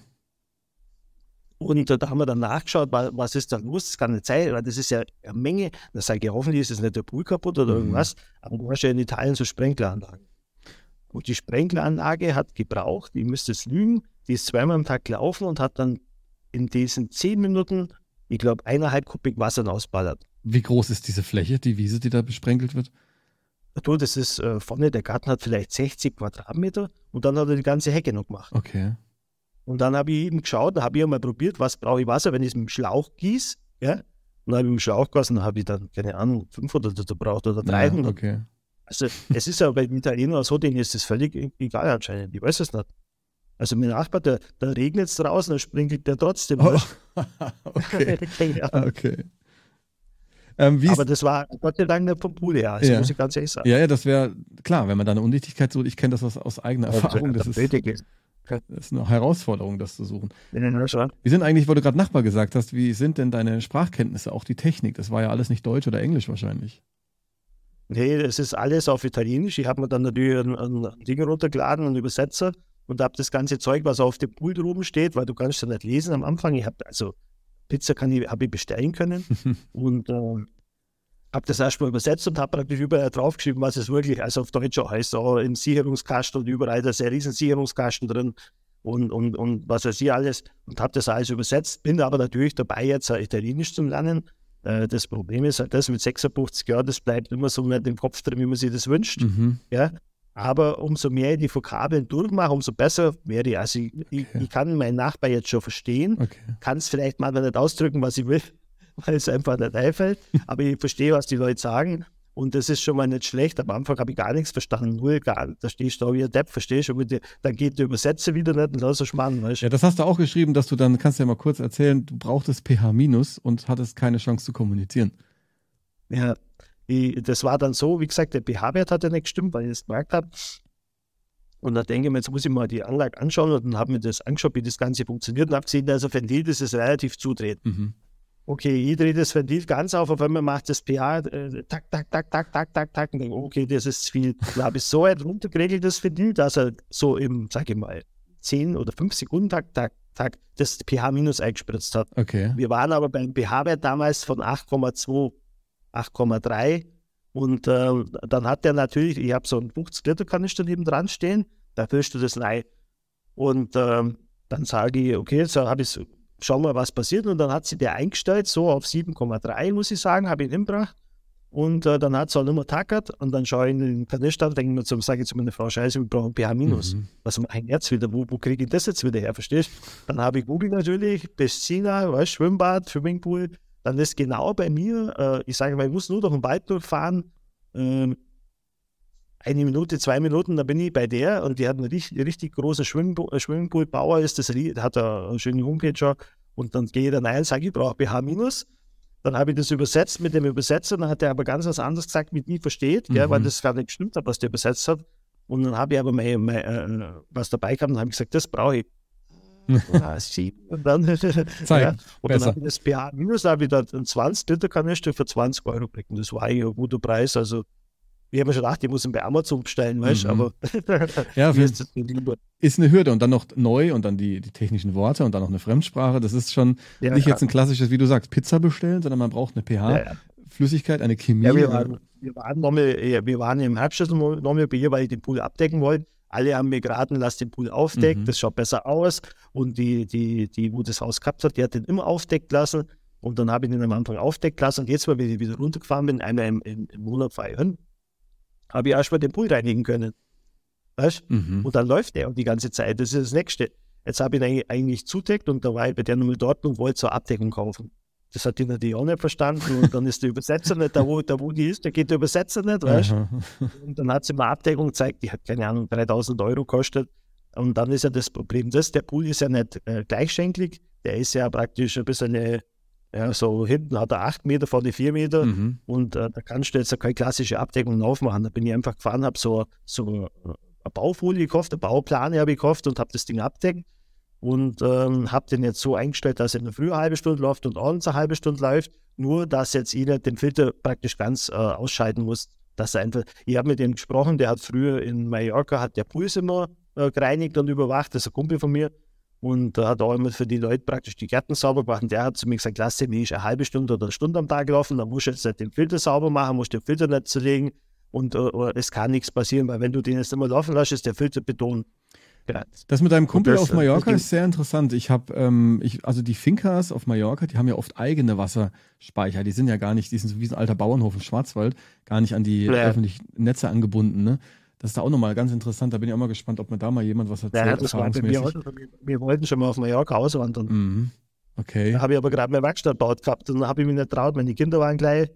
Und äh, da haben wir dann nachgeschaut, was, ist da los? Das kann nicht sein, weil das ist ja eine Menge. Da sage ich, hoffentlich ist es nicht der Pool kaputt oder mhm. irgendwas. Aber du hast ja in Italien so Sprenkleranlagen. Und die Sprenkleranlage hat gebraucht, ich müsste es lügen, die ist zweimal am Tag gelaufen und hat dann in diesen zehn Minuten, ich glaube, eineinhalb Kubik Wasser ausballert. Wie groß ist diese Fläche, die Wiese, die da besprenkelt wird? Du, das ist äh, vorne, der Garten hat vielleicht 60 Quadratmeter und dann hat er die ganze Hecke noch gemacht. Okay. Und dann habe ich eben geschaut, da habe ich mal probiert, was brauche ich Wasser, wenn ich es mit dem Schlauch gieße. Ja? Und dann habe ich mit dem Schlauch gegossen, dann habe ich dann, keine Ahnung, 500 Liter braucht oder 300. Ja, okay. Also es ist ja bei Italienern so, denen ist das völlig e-, egal anscheinend. Ich weiß es nicht. Also mein Nachbar, da, regnet es draußen, da sprinkelt der trotzdem. Oh. okay. okay. Ähm, Aber das war Gott sei Dank nicht vom Pool her, also ja. muss ich ganz ehrlich sagen. Ja, ja, das wäre klar, wenn man da eine Undichtigkeit sucht. Ich kenne das aus, aus eigener Erfahrung. Das, das ist, das ist eine Herausforderung, das zu suchen. Wie sind eigentlich, weil du gerade Nachbar gesagt hast, wie sind denn deine Sprachkenntnisse, auch die Technik? Das war ja alles nicht Deutsch oder Englisch wahrscheinlich. Nee, es ist alles auf Italienisch. Ich habe mir dann natürlich ein, ein Ding runtergeladen, einen Übersetzer und habe das ganze Zeug, was auf dem Pult oben steht, weil du kannst ja nicht lesen am Anfang. Ich habe also Pizza kann ich, habe ich bestellen können und äh, habe das erstmal übersetzt und habe praktisch überall draufgeschrieben, was es wirklich, also auf Deutsch auch heißt, auch im Sicherungskasten und überall, da ist ein riesen Sicherungskasten drin und, und, und was weiß ich alles und habe das alles übersetzt, bin aber natürlich dabei jetzt Italienisch zu lernen. Äh, das Problem ist halt das mit 56 Jahren, das bleibt immer so nicht im Kopf drin, wie man sich das wünscht. Mhm. Ja? Aber umso mehr ich die Vokabeln durchmache, umso besser werde ich. Also ich, okay. ich, ich kann meinen Nachbar jetzt schon verstehen, okay. kann es vielleicht mal nicht ausdrücken, was ich will, weil es einfach nicht einfällt. Aber ich verstehe, was die Leute sagen. Und das ist schon mal nicht schlecht. Am Anfang habe ich gar nichts verstanden. Null, gar Da stehst du da wie ein Depp, verstehst du? Dann geht die Übersetze wieder nicht und das ist spannend, weißt du? Ja, das hast du auch geschrieben, dass du dann, kannst du ja mal kurz erzählen, du brauchtest pH- und hattest keine Chance zu kommunizieren. Ja, ich, das war dann so, wie gesagt, der pH-Wert hat ja nicht gestimmt, weil ich es gemerkt habe. Und dann denke ich mir, jetzt muss ich mal die Anlage anschauen und dann habe mir das angeschaut, wie das Ganze funktioniert und habe gesehen, also Ventil, das ist relativ zudreht. Mhm. Okay, ich drehe das Ventil ganz auf, auf einmal macht das pH äh, tak, tak, tak, tak, tak, tak, tak. Und denke, okay, das ist zu viel. Dann habe ich so weit runtergeregelt, das Ventil, dass er so im, sage ich mal, 10 oder 5 Sekunden tak, tak, tak, das pH minus eingespritzt hat. Okay. Wir waren aber beim pH-Wert damals von 8,2, 8,3 und äh, dann hat der natürlich, ich habe so einen 50 Liter Kanister neben dran stehen, da füllst du das rein. Und äh, dann sage ich, okay, jetzt habe ich schau mal, was passiert. Und dann hat sie der eingestellt, so auf 7,3, muss ich sagen, habe ich ihn gebracht. Und äh, dann hat es auch nicht mehr tackert. Und dann schaue ich in den Kanister und denke mir zum, sage ich zu meiner Frau, Scheiße, wir brauchen pH minus. Mhm. Was mein Herz wieder, wo, wo kriege ich das jetzt wieder her, verstehst Dann habe ich Google natürlich, Piscina, weißt, Schwimmbad, Swimmingpool. Dann ist genau bei mir, äh, ich sage mal, ich muss nur durch den Wald durchfahren. Äh, eine Minute, zwei Minuten, da bin ich bei der und die hat einen richtig, richtig großen äh, Schwimmpool-Bauer, ist das, hat eine schöne Homepage. Und dann gehe ich da rein, sage ich, brauche BH. Dann habe ich das übersetzt mit dem Übersetzer, dann hat er aber ganz was anderes gesagt, mit nie versteht, mhm. gell, weil das gar nicht gestimmt hat, was der übersetzt hat. Und dann habe ich aber mein, mein, äh, was dabei kam, dann habe ich gesagt, das brauche ich. ah, und dann, Zeig, ja, und dann habe ich das BH habe ich da einen 20 Liter Kanister für 20 Euro gekriegt. Und das war eigentlich ein guter Preis. Also ich habe mir schon gedacht, ich muss ihn bei Amazon bestellen, weißt du, mhm. aber ja, ist, ist eine Hürde und dann noch neu und dann die, die technischen Worte und dann noch eine Fremdsprache. Das ist schon ja, nicht ja. jetzt ein klassisches, wie du sagst, Pizza bestellen, sondern man braucht eine pH-Flüssigkeit, eine Chemie. Ja, wir, waren, wir, waren nochmal, wir waren im Herbst nochmal bei ihr, weil ich den Pool abdecken wollte. Alle haben mir geraten, lass den Pool aufdecken, mhm. das schaut besser aus. Und die, die, die, wo das Haus gehabt hat, die hat den immer aufdeckt lassen. Und dann habe ich den am Anfang aufdeckt lassen. Und jetzt, weil ich wieder runtergefahren bin, einmal im, im, im Monat feiern, habe ich erstmal den Pool reinigen können. Weißt mhm. Und dann läuft der die ganze Zeit. Das ist das Nächste. Jetzt habe ich ihn eigentlich zudeckt und da war ich bei der Nummer dort und wollte zur Abdeckung kaufen. Das hat die natürlich auch nicht verstanden und dann ist der Übersetzer nicht da, wo, da, wo die ist, da geht der Übersetzer nicht, weißt Und dann hat sie mir Abdeckung gezeigt, die hat, keine Ahnung, 3000 Euro gekostet. Und dann ist ja das Problem, das, der Pool ist ja nicht äh, gleichschenklig, der ist ja praktisch ein bisschen eine, ja, so hinten hat er 8 Meter, vorne 4 Meter mhm. und äh, da kannst du jetzt keine klassische Abdeckung aufmachen. Da bin ich einfach gefahren, habe so, so eine Baufolie gekauft, eine Bauplane habe ich gekauft und habe das Ding abdeckt und ähm, habe den jetzt so eingestellt, dass er in der Früh eine halbe Stunde läuft und abends eine halbe Stunde läuft, nur dass jetzt jeder den Filter praktisch ganz äh, ausschalten muss. Dass er einfach, ich habe mit dem gesprochen, der hat früher in Mallorca, hat der Puls immer äh, gereinigt und überwacht, das ist ein Kumpel von mir und da hat auch immer für die Leute praktisch die Gärten sauber gemacht. Und der hat zu mir gesagt, lass mich ist eine halbe Stunde oder eine Stunde am Tag laufen, dann musst du jetzt nicht den Filter sauber machen, musst den Filter nicht zerlegen und uh, es kann nichts passieren, weil wenn du den jetzt immer laufen lässt, ist der Filter Beton. Das mit deinem Kumpel das, auf Mallorca ist sehr interessant. Ich habe, ähm, ich, also die Fincas auf Mallorca, die haben ja oft eigene Wasserspeicher. Die sind ja gar nicht, die sind so wie ein alter Bauernhof im Schwarzwald, gar nicht an die ja. öffentlichen Netze angebunden. Ne? Das ist da auch nochmal ganz interessant. Da bin ich auch mal gespannt, ob mir da mal jemand was erzählt. Ja, das war bei mir Wir wollten schon mal auf Mallorca auswandern. Mhm. Okay. Da habe ich aber gerade meine Werkstatt gebaut gehabt und dann habe ich mich nicht traut. Meine Kinder waren gleich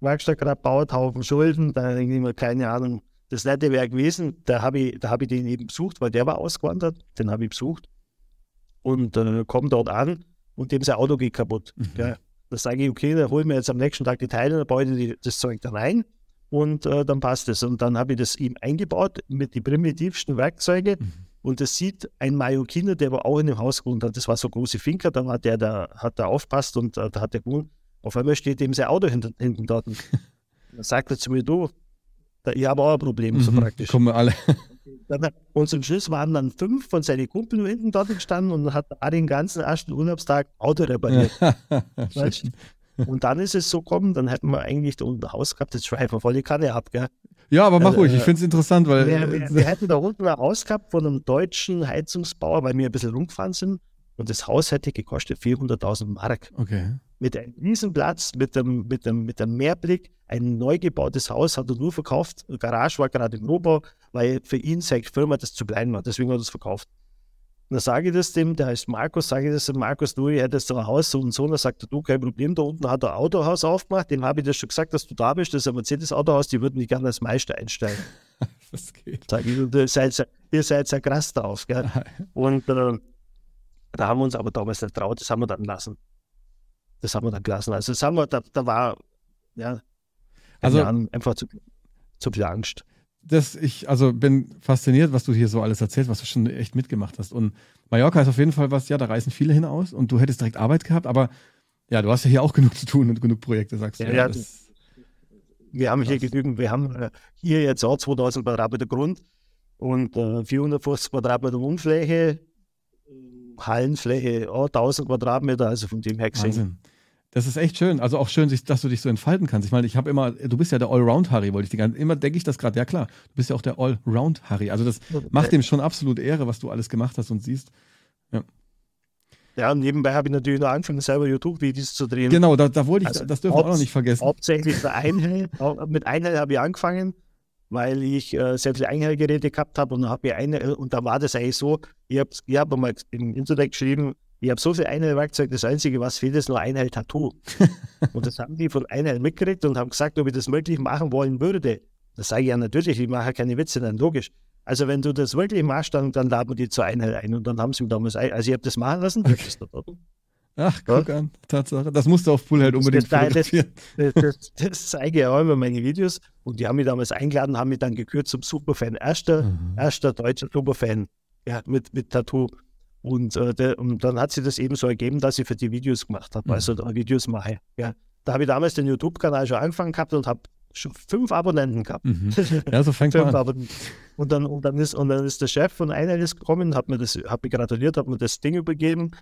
Werkstatt gerade gebaut, Haufen Schulden. Da habe ich immer keine Ahnung. Das nette wäre gewesen, da habe ich, hab ich den eben besucht, weil der war ausgewandert. Den habe ich besucht. Und äh, komme dort an und dem sein Auto geht kaputt. Mhm. Ja. Da sage ich, okay, dann holen wir jetzt am nächsten Tag die Teile, dann baue ich das Zeug da rein und äh, dann passt es. Und dann habe ich das ihm eingebaut mit den primitivsten Werkzeugen. Mhm. Und das sieht ein Mallorquiner, der war auch in dem Haus gewohnt hat. Das war so große Finker, da war der, der hat da aufpasst und äh, da hat der gewohnt. Auf einmal steht ihm sein Auto hinter, hinten dort. dann sagt er zu mir, du, da, ich habe auch ein Problem, mhm, so praktisch. Kommen wir alle. Dann, und zum Schluss waren dann fünf von seinen Kumpeln hinten dort gestanden und hat den ganzen ersten Urlaubstag Auto repariert. Und dann ist es so gekommen, dann hätten wir eigentlich da unten ein Haus gehabt, das schreiben voll die Kanne ab, gell? Ja, aber mach also, ruhig, ich finde es interessant, weil. Wir, wir, wir, hätten da unten ein Haus gehabt von einem deutschen Heizungsbauer, weil wir ein bisschen rumgefahren sind. Und das Haus hätte gekostet 400.000 Mark. Okay. Mit einem Riesenplatz, mit einem, mit, einem, mit einem Mehrblick. Ein neu gebautes Haus hat er nur verkauft. Die Garage war gerade im Rohbau, weil für ihn seine Firma das zu klein war. Deswegen hat er es verkauft. Und dann sage ich das dem, der heißt Markus, sage ich das dem Markus, du, ich hätte jetzt ein Haus so und so. Und dann sagt er, du, kein Problem, da unten hat er ein Autohaus aufgemacht, dem habe ich das schon gesagt, dass du da bist, das ist ein Mercedes-Autohaus, die würden dich gerne als Meister einstellen. das geht. Sag ich, ihr seid, ihr seid sehr krass drauf. Gell? und äh, da haben wir uns aber damals nicht traut, das haben wir dann lassen. Das haben wir dann gelassen. Also das haben wir, da, da war, ja, also, einfach zu, zu viel Angst das, ich also bin fasziniert, was du hier so alles erzählst, was du schon echt mitgemacht hast. Und Mallorca ist auf jeden Fall was, ja, da reisen viele hinaus und du hättest direkt Arbeit gehabt, aber ja, du hast ja hier auch genug zu tun und genug Projekte, sagst du. Ja, ja, das, wir haben hier genügend, wir haben äh, hier jetzt auch 2000 Quadratmeter Grund und äh, 450 Quadratmeter Wohnfläche, Hallenfläche auch 1000 Quadratmeter, also von dem her gesehen. Wahnsinn. Das ist echt schön. Also auch schön, dass du dich so entfalten kannst. Ich meine, ich habe immer, du bist ja der Allround-Harry, wollte ich die ganze Immer denke ich das gerade, ja klar, du bist ja auch der Allround-Harry. Also das macht dem schon absolut Ehre, was du alles gemacht hast und siehst. Ja. Ja, und nebenbei habe ich natürlich noch angefangen, selber YouTube-Videos zu drehen. Genau, da, da wollte ich, also das dürfen wir auch noch nicht vergessen. Hauptsächlich der Einhell, mit Einhell habe ich angefangen, weil ich äh, sehr viele Einhellgeräte gehabt habe und habe eine, und da war das eigentlich so, ich habe ich hab mal im Internet geschrieben, ich habe so viel Einheil-Werkzeug, das Einzige, was fehlt, ist nur Einheil-Tattoo. und das haben die von Einheil mitgekriegt und haben gesagt, ob ich das möglich machen wollen würde. Das sage ich ja natürlich, ich mache keine Witze, dann logisch. Also wenn du das wirklich machst, dann, dann laden wir die zur Einheit ein. Und dann haben sie mir damals, ein, also ich habe das machen lassen. Okay. Ach, guck ja. an, Tatsache. Das musst du auf Poolhead unbedingt das, fotografieren. Das, das, das, zeige ich auch immer meine Videos. Und die haben mich damals eingeladen, haben mich dann gekürt zum Superfan. Erster, mhm. erster deutscher Superfan ja, mit, mit Tattoo. Und, äh, der, und, dann hat sich das eben so ergeben, dass ich für die Videos gemacht habe, mhm. also da Videos mache. Ja. Da habe ich damals den YouTube-Kanal schon angefangen gehabt und habe schon fünf Abonnenten gehabt. Mhm. Ja, so fängt man an. Und dann, und, dann ist, und dann ist der Chef von Einheitlis gekommen, hat mir, das, hat mir gratuliert, hat mir das Ding übergeben,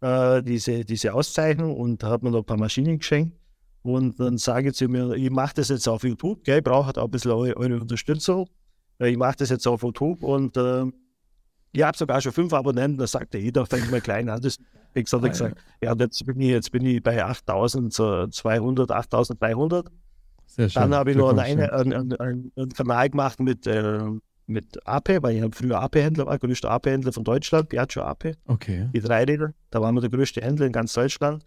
äh, diese, diese Auszeichnung und hat mir noch ein paar Maschinen geschenkt. Und dann sage ich zu mir, ich mache das jetzt auf YouTube, gell, ich brauche halt auch ein bisschen eure, eure Unterstützung. Äh, ich mache das jetzt auf YouTube und äh, ich habe sogar schon fünf Abonnenten, da sagte jeder, fängt mal klein an. Das, ich habe gesagt, ja, jetzt bin ich, jetzt bin ich bei 8200, 8300. Sehr schön. Dann habe ich noch einen, einen, einen, einen, Kanal gemacht mit, äh, mit AP, weil ich früher AP-Händler war, größter AP-Händler von Deutschland, Piaggio AP. Okay. Die Dreiräder, da waren wir der größte Händler in ganz Deutschland.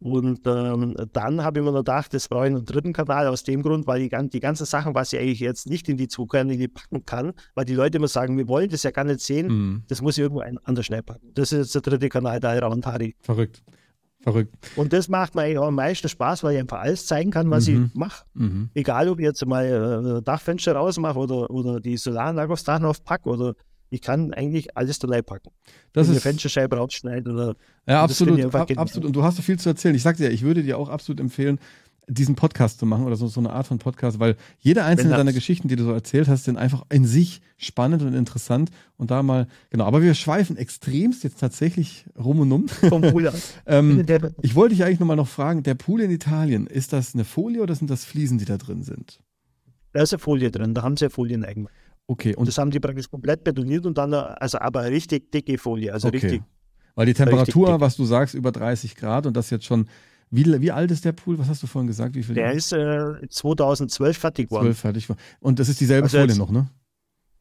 Und ähm, dann habe ich mir gedacht, das brauche ich einen dritten Kanal aus dem Grund, weil die, die ganzen Sachen, was ich eigentlich jetzt nicht in die Zukunft packen kann, weil die Leute immer sagen, wir wollen das ja gar nicht sehen, mhm. das muss ich irgendwo anders schnell packen. Das ist jetzt der dritte Kanal, der Ravantari. Verrückt. Verrückt. Und das macht mir eigentlich auch am meisten Spaß, weil ich einfach alles zeigen kann, was mhm. ich mache. Mhm. Egal, ob ich jetzt mal äh, Dachfenster rausmache oder, oder die Solaranlage aufs Dach aufpacke oder ich kann eigentlich alles dabei packen. Das ist eine Fensterscheibe rausschneiden oder. Ja, absolut. Ab, absolut. Und du hast so viel zu erzählen. Ich sagte ja, ich würde dir auch absolut empfehlen, diesen Podcast zu machen oder so, so eine Art von Podcast, weil jede einzelne deiner Geschichten, die du so erzählt hast, sind einfach in sich spannend und interessant und da mal, genau, aber wir schweifen extremst jetzt tatsächlich rum und um. Vom Pool ähm, ich wollte dich eigentlich nochmal noch fragen, der Pool in Italien, ist das eine Folie oder sind das Fliesen, die da drin sind? Da ist eine Folie drin, da haben sie ja Folien eigentlich. Okay. Und das haben die praktisch komplett betoniert und dann, also aber richtig dicke Folie, also okay. richtig. Weil die Temperatur, was du sagst, über 30 Grad und das jetzt schon wie, wie alt ist der Pool? Was hast du vorhin gesagt? Wie viel der ist äh, 2012 fertig geworden. 12 fertig geworden. Und das ist dieselbe also Folie jetzt, noch, ne?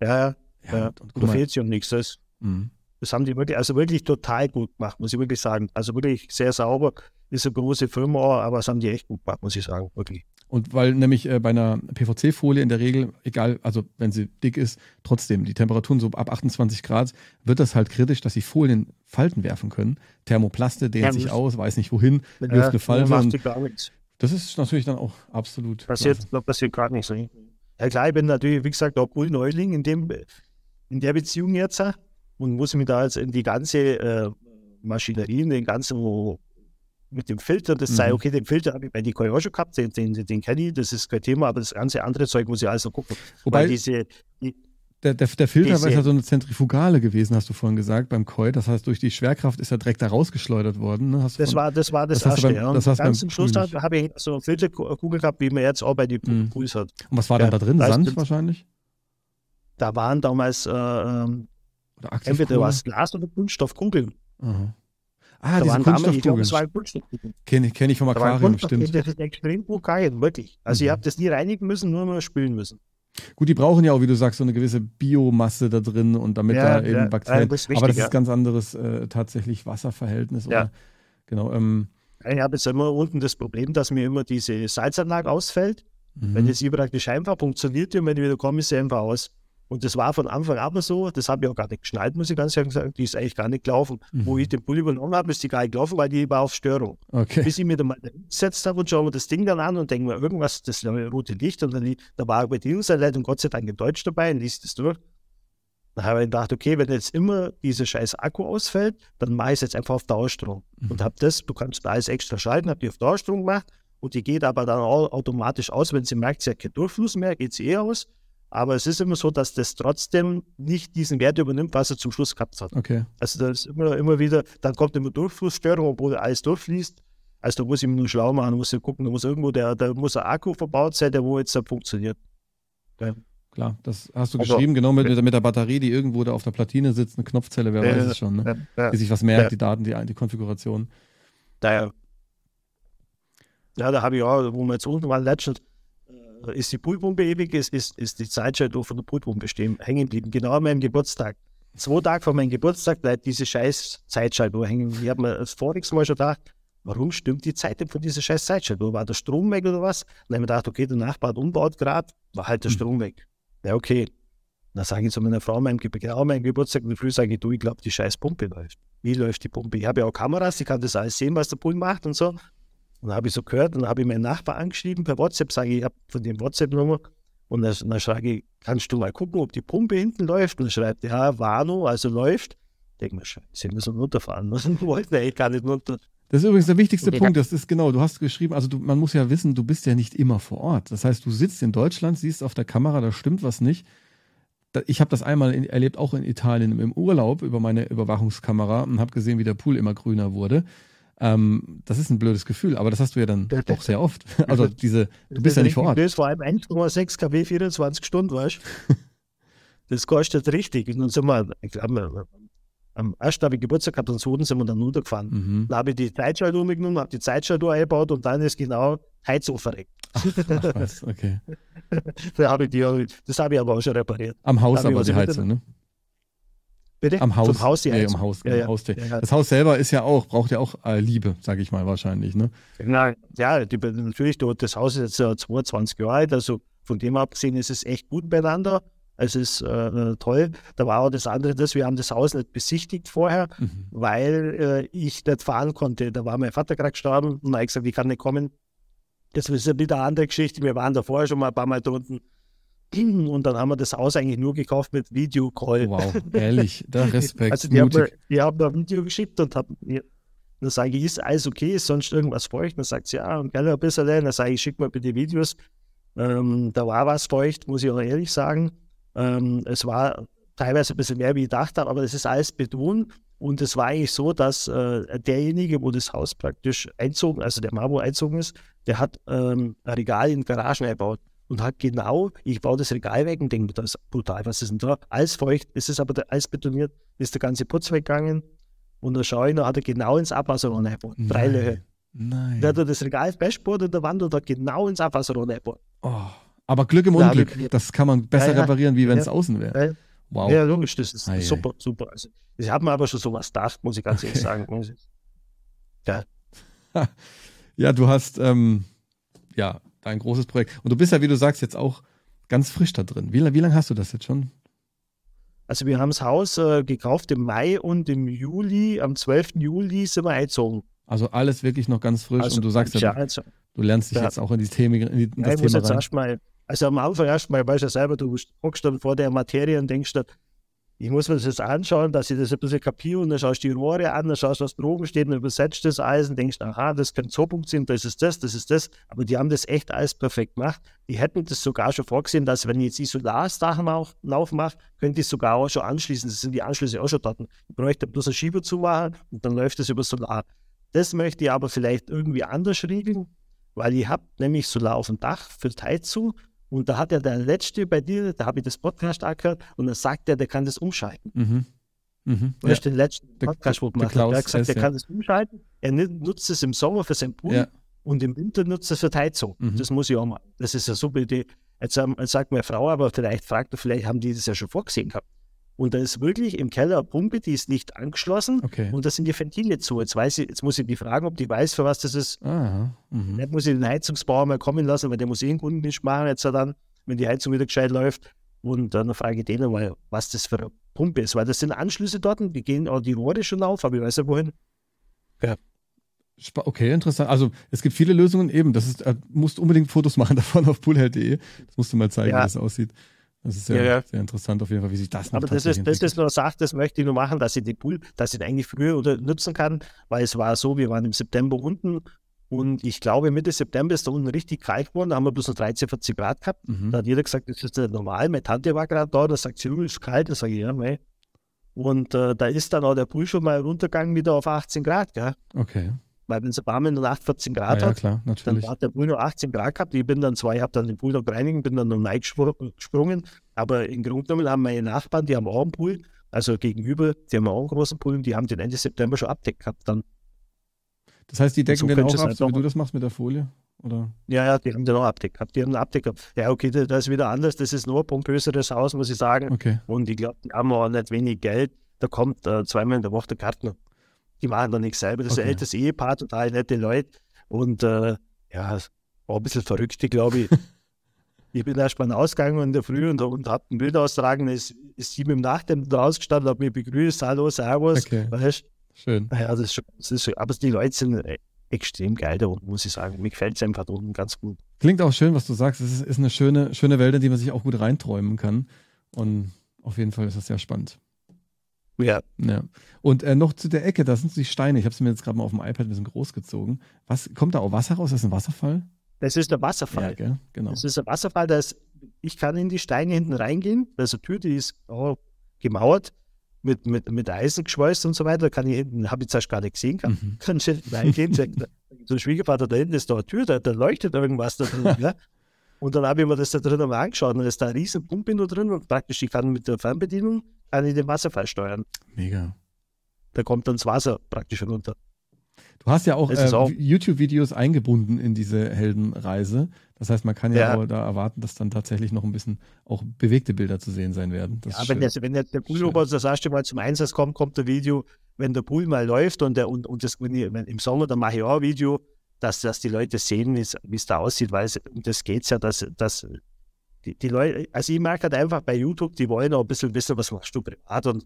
Ja, ja. ja. Und, und da fehlt sich um nichts. Das, mhm. das haben die wirklich, also wirklich total gut gemacht, muss ich wirklich sagen. Also wirklich sehr sauber. Ist eine große Firma, aber das haben die echt gut gemacht, muss ich sagen, wirklich. Und weil nämlich äh, bei einer PVC-Folie in der Regel, egal, also wenn sie dick ist, trotzdem die Temperaturen so ab 28 Grad, wird das halt kritisch, dass die Folien Falten werfen können. Thermoplaste dehnt ja, sich aus, weiß nicht wohin, wirft ja, eine Falte. Macht gar nichts. Das ist natürlich dann auch absolut. Passiert, passiert gar nichts. Ja klar, ich bin natürlich, wie gesagt, auch Neuling in, dem, in der Beziehung jetzt und muss mich da jetzt in die ganze äh, Maschinerie, in den ganzen mit dem Filter, das mhm. sei, okay, den Filter habe ich bei Nikoi auch schon gehabt, den, den, den kenne ich, das ist kein Thema, aber das ganze andere Zeug muss ich also gucken. Wobei diese, die, der, der, der Filter diese, ist ja so eine Zentrifugale gewesen, hast du vorhin gesagt, beim Koi. Das heißt, durch die Schwerkraft ist er direkt da rausgeschleudert worden. Ne? das, von, war, das war das, das erste. Beim, ja. das Ganz zum Schluss habe ich so eine Filterkugel gehabt, wie man jetzt auch bei den mhm. Pools hat. Und was war ja, dann da drin? Sand wahrscheinlich? Da waren damals äh, ähm, entweder was Glas oder Kunststoffkugeln. Aha. Ah, da diese Kunststoffkugeln. Ich glaube, Kenne ich, kenn ich vom Aquarium, stimmt. Das ist extrem gut geil, wirklich. Also mhm. ihr habt das nie reinigen müssen, nur mal spülen müssen. Gut, die brauchen ja auch, wie du sagst, so eine gewisse Biomasse da drin und damit ja, da eben ja, Bakterien. Das aber das ist ganz anderes äh, tatsächlich Wasserverhältnis. Oder? Ja. Genau. Ähm, ich habe jetzt immer unten das Problem, dass mir immer diese Salzanlage ausfällt. Mhm. Wenn jetzt hier praktisch einfach funktioniert, und wenn ich wieder komme, ist sie einfach aus. Und das war von Anfang an so, das habe ich auch gar nicht geschnallt, muss ich ganz ehrlich sagen, die ist eigentlich gar nicht gelaufen. Mhm. Wo ich den Pulli übernommen habe, ist die gar nicht gelaufen, weil die war auf Störung. Okay. Bis ich mir dann mal gesetzt habe und schaue mir das Ding dann an und denke mir, irgendwas, das rote Licht und dann da war Bedienungsanleitung Gott sei Dank in Deutsch dabei und liest das durch. Dann habe ich gedacht, okay, wenn jetzt immer dieser scheiß Akku ausfällt, dann mache ich es jetzt einfach auf Dauerstrom. Mhm. Und habe das, du kannst da alles extra schalten, habe die auf Dauerstrom gemacht und die geht aber dann auch automatisch aus, wenn sie merkt, sie hat keinen Durchfluss mehr, geht sie eh aus. Aber es ist immer so, dass das trotzdem nicht diesen Wert übernimmt, was er zum Schluss gehabt hat. Okay. Also das ist immer, immer wieder, dann kommt immer Durchflussstörung, obwohl alles durchfließt. Also da muss ich mir nur schlau machen, muss ich gucken, da muss irgendwo der, da muss ein Akku verbaut sein, der wo jetzt da funktioniert. Ja. Klar, das hast du also, geschrieben, genau mit, mit der Batterie, die irgendwo da auf der Platine sitzt, eine Knopfzelle, wer äh, weiß es schon, ne? Äh, die sich was merkt, äh, die Daten, die, die Konfiguration. Daher. Ja, da habe ich auch, wo wir jetzt unten waren, letztens, ist die Pulpumpe ewig, ist, ist, ist die Zeitschaltuhr von der Pulpumpe stehen, hängen geblieben, genau an meinem Geburtstag. Zwei Tage vor meinem Geburtstag bleibt diese scheiß Zeitschaltuhr hängen. Ich habe mir das voriges Mal schon gedacht, warum stimmt die Zeit von dieser scheiß Zeitschaltuhr? War der Strom weg oder was? dann habe ich mir gedacht, okay, der Nachbar hat umbaut gerade, war halt der hm. Strom weg. Ja, okay. Dann sage ich zu meiner Frau, meinem, genau meinem Geburtstag, in der Früh sage ich, du, ich glaube, die scheiß Pumpe läuft. Wie läuft die Pumpe? Ich habe ja auch Kameras, ich kann das alles sehen, was der Pool macht und so. Und dann habe ich so gehört, und dann habe ich meinen Nachbar angeschrieben per WhatsApp, sage ich, ich habe von dem WhatsApp-Nummer. Und dann, dann schreibe ich, kannst du mal gucken, ob die Pumpe hinten läuft? Und dann schreibt er, ja, Wano, also läuft. Ich denke mir, scheiße, wir müssen runterfahren. Wir wollten ja eh gar nicht runter. Das ist übrigens der wichtigste Punkt. Das ist genau, du hast geschrieben, also du, man muss ja wissen, du bist ja nicht immer vor Ort. Das heißt, du sitzt in Deutschland, siehst auf der Kamera, da stimmt was nicht. Ich habe das einmal in, erlebt, auch in Italien im Urlaub über meine Überwachungskamera und habe gesehen, wie der Pool immer grüner wurde. Ähm, das ist ein blödes Gefühl, aber das hast du ja dann das, doch sehr oft. Also diese, du bist ja nicht vor Ort. Das vor allem 1,6 kW 24 Stunden, weißt du? Das kostet richtig. Und dann sind wir, ich glaube, am ersten habe ich Geburtstag gehabt und so sind wir dann runtergefahren. Mhm. Dann habe ich die Zeitschaltuhr mitgenommen, habe die Zeitschaltuhr eingebaut und dann ist genau Heizung verreckt. Ach, was, okay. da habe ich die, das habe ich aber auch schon repariert. Am Haus aber die Heizung, ne? Bitte? Am Haus. Zum Haus, ja. Nee, am Haus, ja, ja. Haus ja, Das Haus selber ist ja auch, braucht ja auch äh, Liebe, sage ich mal wahrscheinlich, ne? Na, ja, die, natürlich, das Haus ist jetzt äh, 22 Jahre alt, also von dem abgesehen ist es echt gut beieinander. Es ist äh, toll. Da war auch das andere, dass wir haben das Haus nicht besichtigt vorher, mhm. weil äh, ich nicht fahren konnte. Da war mein Vater gerade gestorben und er hat gesagt, ich kann nicht kommen. Das ist wieder eine andere Geschichte. Wir waren da vorher schon mal ein paar Mal drunten. Und dann haben wir das Haus eigentlich nur gekauft mit Videocall. Wow, ehrlich, da Respekt. Also die haben, die haben mir ein Video geschickt und haben mir, Dann sage ich, ist alles okay, ist sonst irgendwas feucht? Dann sagt sie, ja, und gerne ein bisschen. Dann sage ich, schick mir bitte Videos. Ähm, da war was feucht, muss ich auch ehrlich sagen. Ähm, es war teilweise ein bisschen mehr, wie ich dachte, aber das ist alles Beton. Und es war eigentlich so, dass äh, derjenige, wo das Haus praktisch einzogen, also der Mabo einzogen ist, der hat ähm, ein Regal in Garagen eingebaut und hat genau, ich baue das Regal weg und denke, das ist brutal, was ist denn da? Alles feucht, es ist aber der, alles betoniert, ist der ganze Putz weggegangen und dann schaue ich, da hat er genau ins Abwasserrohr eingebaut. Drei Löcher. Nein. Der hat das Regal festgebaut in der Wand und hat genau ins Abwasserrohr eingebaut. Oh. Aber Glück im Da Unglück, das kann man besser Ja, ja. reparieren, wie wenn es Ja. außen wäre. Ja. Wow. Ja, logisch, das ist Ei, super, super. Also, ich habe mir aber schon sowas gedacht, muss ich ganz ehrlich sagen. Muss ich- Ja, du hast ähm, ja dein großes Projekt. Und du bist ja, wie du sagst, jetzt auch ganz frisch da drin. Wie, wie lange hast du das jetzt schon? Also wir haben das Haus äh, gekauft im Mai und im Juli, am 12. Juli sind wir eingezogen. Also alles wirklich noch ganz frisch. Also, und du sagst ja, du, also, du lernst dich Ja. jetzt auch in, die Themen, in, die, in ja, das Thema jetzt rein. erstmal, also am Anfang erstmal, weißt du ja selber, du hockst dann vor der Materie und denkst dann, ich muss mir das jetzt anschauen, dass ich das ein bisschen kapiere und dann schaust du die Rohre an, dann schaust du, was droben steht und übersetzt das und denkst, aha, das könnte so funktionieren, das ist das, das ist das. Aber die haben das echt alles perfekt gemacht. Die hätten das sogar schon vorgesehen, dass wenn ich jetzt Isolarsdach Lauf mache, könnte ich sogar auch schon anschließen. Das sind die Anschlüsse auch schon dort. Ich bräuchte bloß ein Schieber zu machen und dann läuft das über Solar. Das möchte ich aber vielleicht irgendwie anders regeln, weil ich habe nämlich Solar auf dem Dach für Heizung und da hat ja der Letzte bei dir, da habe ich das Podcast angehört und dann sagt er, der kann das umschalten. Mhm. Mhm. Ja. Den letzten Podcast, wo gemacht hat. Der hat gesagt, der ja. kann das umschalten. Er nutzt es im Sommer für sein Pool Ja. und im Winter nutzt er es für die Heizung. Mhm. Das muss ich auch mal. Das ist eine super Idee. Jetzt, jetzt sagt meine Frau, aber vielleicht fragt er, vielleicht haben die das ja schon vorgesehen gehabt. Und da ist wirklich im Keller eine Pumpe, die ist nicht angeschlossen Okay. und da sind die Ventile zu. Jetzt, weiß ich, jetzt muss ich die fragen, ob die weiß, für was das ist. Aha. Mhm. Nicht muss ich den Heizungsbauer mal kommen lassen, weil der muss eh einen Kunden nicht machen, jetzt dann, wenn die Heizung wieder gescheit läuft. Und dann frage ich den mal, was das für eine Pumpe ist, weil das sind Anschlüsse dort, die gehen auch die Rohre schon auf, aber ich weiß ja wohin. Spa- Okay, interessant. Also es gibt viele Lösungen eben. Das ist, äh, musst unbedingt Fotos machen davon auf poolheld.de. Das musst du mal zeigen, Ja. wie das aussieht. Das ist sehr, Ja, ja. sehr interessant auf jeden Fall, wie sich das noch Aber das ist, das ist nur eine Sache, das möchte ich nur machen, dass ich den Pool, dass ich den eigentlich früher oder nutzen kann, weil es war so, wir waren im September unten und ich glaube Mitte September ist da unten richtig kalt geworden, da haben wir bloß noch 13, 14 Grad gehabt. Mhm. Da hat jeder gesagt, das ist ja normal. Meine Tante war gerade da, da sagt sie, "Uh, ist kalt. Da sage ich, ja, mei. Und äh, da ist dann auch der Pool schon mal runtergegangen wieder auf 18 Grad, gell? Okay. Weil wenn es warm in der Nacht 14 Ja, Grad ja, hat, klar, dann hat der Pool nur 18 Grad gehabt. Ich bin dann ich habe dann den Pool noch gereinigt, bin dann noch gesprungen. Aber im Grunde genommen haben meine Nachbarn, die haben auch einen Pool, also gegenüber, die haben auch einen großen Pool und die haben den Ende September schon abdeckt gehabt. Dann, Das heißt, die decken so den auch ab, halt so wie du das machst mit der Folie? Oder? ja, ja, die haben den auch abdeckt gehabt. Die haben einen Abdeck gehabt. Ja, okay, da- das ist wieder anders. Das ist nur ein pompöseres Haus, muss ich sagen. Okay. Und ich glaube, die haben auch nicht wenig Geld. Da kommt äh, zweimal in der Woche der Gärtner. Die machen da nichts selber. Das ist Okay. ein älteres Ehepaar, total nette Leute. Und äh, ja, war ein bisschen verrückt, glaube ich. ich bin erst mal ausgegangen in der Früh und, und hab ein Bild austragen. Da ist, ist sie mit dem Nachthemd rausgestanden, hat mich begrüßt, hallo, servus. Okay. Weißt? Schön. Ja, das ist schon, das ist schon, aber die Leute sind äh, extrem geil da unten, muss ich sagen. Mir gefällt es einfach da unten ganz gut. Klingt auch schön, was du sagst. Es ist, ist eine schöne, schöne Welt, in die man sich auch gut reinträumen kann. Und auf jeden Fall ist das sehr spannend. Ja, Ja. Und äh, noch zu der Ecke, da sind die Steine. Ich habe sie mir jetzt gerade mal auf dem iPad ein bisschen groß gezogen. Was, kommt da auch Wasser raus? Ist das ein Wasserfall? das ist der Wasserfall. Ja, gell? Genau. Das ist ein Wasserfall, da ist, ich kann in die Steine hinten reingehen. Da ist eine Tür, die ist oh, gemauert, mit, mit, mit Eisen geschweißt und so weiter. Da kann ich hinten, habe ich zuerst gar nicht gesehen, kann, Mhm. kann ich hinten reingehen. So ein Schwiegervater, da hinten ist da eine Tür, da, da leuchtet irgendwas da drin. ja. Und dann habe ich mir das da drin mal angeschaut und da ist da eine riesen Pumpe nur drin und praktisch, ich kann mit der Fernbedienung ich den Wasserfall steuern. Mega. Da kommt dann das Wasser praktisch runter. Du hast ja auch, Es äh, auch- YouTube-Videos eingebunden in diese Heldenreise. Das heißt, man kann ja, Ja. auch da erwarten, dass dann tatsächlich noch ein bisschen auch bewegte Bilder zu sehen sein werden. Das Ja, wenn, jetzt, wenn jetzt der Poolroboter das erste Mal zum Einsatz kommt, kommt der Video, wenn der Pool mal läuft und, der, und, und das, wenn ich, wenn, im Sommer, dann mache ich auch ein Video, dass, dass die Leute sehen, wie es es da aussieht, weil es, um das geht ja, dass, dass die, die Leute, also ich merke halt einfach bei YouTube, die wollen auch ein bisschen wissen, was machst du privat und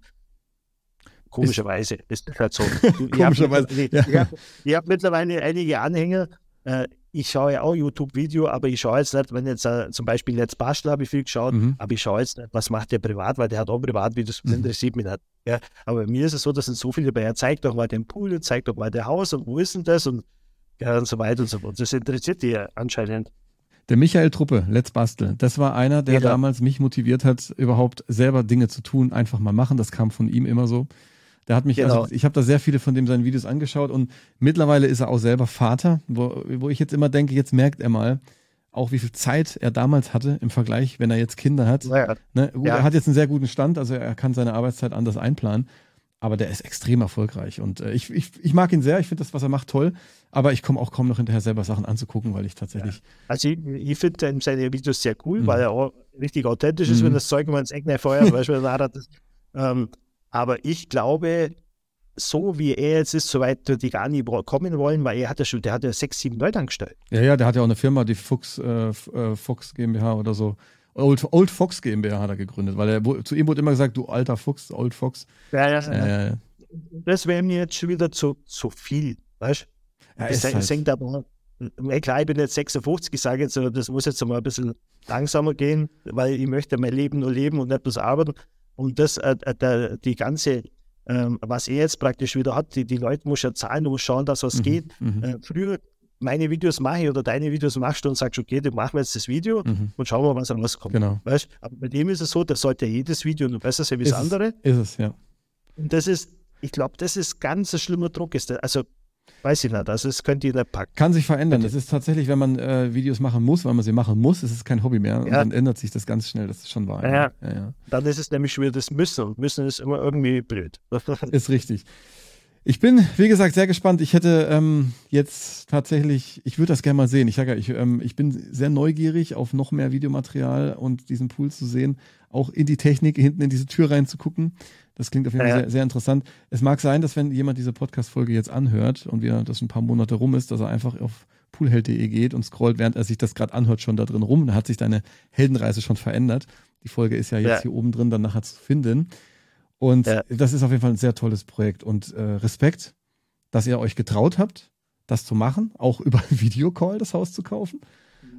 komischerweise ist das halt so. Ich hab Komischerweise, ja. Ich habe ich hab mittlerweile einige Anhänger äh, ich schaue ja auch YouTube-Video, aber ich schaue jetzt nicht, wenn jetzt äh, zum Beispiel jetzt Bastel habe ich viel geschaut, mhm. aber ich schaue jetzt nicht, was macht der privat, weil der hat auch Privatvideos, das mhm. interessiert mich nicht. Ja, aber bei mir ist es so, dass sind so viele dabei, er zeigt doch mal den Pool, zeigt doch mal der Haus und wo ist denn das und, ja, und so weiter und so fort. Das interessiert die anscheinend. Der Michael Truppe, Let's Bastel, das war einer, der ja. damals mich motiviert hat, überhaupt selber Dinge zu tun, einfach mal machen. Das kam von ihm immer so. Der hat mich, also genau. also ich habe da sehr viele von dem seinen Videos angeschaut und mittlerweile ist er auch selber Vater, wo, wo ich jetzt immer denke, jetzt merkt er mal, auch wie viel Zeit er damals hatte im Vergleich, wenn er jetzt Kinder hat. Ja. Ne? Gut, ja. Er hat jetzt einen sehr guten Stand, also er kann seine Arbeitszeit anders einplanen, aber der ist extrem erfolgreich und äh, ich, ich, ich mag ihn sehr, ich finde das, was er macht, toll, aber ich komme auch kaum noch hinterher, selber Sachen anzugucken, weil ich tatsächlich. Ja. Also ich, ich finde seine Videos sehr cool, mhm. weil er auch richtig authentisch ist, mhm. wenn das Zeug mal ins Eck feuert, beispielsweise. ähm, aber ich glaube, so wie er jetzt ist, soweit die gar nicht kommen wollen, weil er hat ja schon, der hat ja sechs, sieben Leute angestellt. Ja, ja, der hat ja auch eine Firma, die Fuchs, äh, äh Fox GmbH oder so. Old, Old Fox GmbH hat er gegründet, weil er zu ihm wurde immer gesagt, du alter Fuchs, Old Fox. Ja, ja. Äh, ja. Das wäre mir jetzt schon wieder zu, zu viel, weißt du? Ja, das halt. senkt aber, klar, ich bin jetzt 56, ich sage jetzt, das muss jetzt mal ein bisschen langsamer gehen, weil ich möchte mein Leben nur leben und nicht bloß arbeiten. Und das, äh, äh, der, die ganze, ähm, was er jetzt praktisch wieder hat, die, die Leute muss ja zahlen, du musst schauen, dass was mhm. geht. Mhm. Äh, früher meine Videos mache ich oder deine Videos machst du und sagst, okay, dann machen wir jetzt das Video mhm. und schauen wir, was rauskommt. Genau. Weißt? Aber bei dem ist es so, das sollte jedes Video nur besser sein wie das andere. Ist es, ja. Und das ist, ich glaube, das ist ganz ein schlimmer Druck. Ist also Weiß ich nicht, also das könnt ihr nicht packen. Kann sich verändern. Das ist tatsächlich, wenn man äh, Videos machen muss, weil man sie machen muss, ist es kein Hobby mehr. Und ja. dann ändert sich das ganz schnell, das ist schon wahr. Ja, ja. ja, Dann ist es nämlich wieder das Müssen. Und Müssen ist immer irgendwie blöd. ist richtig. Ich bin, wie gesagt, sehr gespannt. Ich hätte ähm, jetzt tatsächlich, ich würde das gerne mal sehen. Ich sage ja, ich, ähm, ich bin sehr neugierig auf noch mehr Videomaterial und diesen Pool zu sehen, auch in die Technik, hinten in diese Tür reinzugucken. Das klingt auf jeden Fall ja, ja. Sehr, sehr, interessant. Es mag sein, dass wenn jemand diese Podcast-Folge jetzt anhört und wir das ein paar Monate rum ist, dass er einfach auf poolheld.de geht und scrollt, während er sich das gerade anhört, schon da drin rum. Da hat sich deine Heldenreise schon verändert. Die Folge ist ja jetzt ja. hier oben drin dann nachher zu finden. Und das ist auf jeden Fall ein sehr tolles Projekt. Und äh, Respekt, dass ihr euch getraut habt, das zu machen, auch über Videocall das Haus zu kaufen.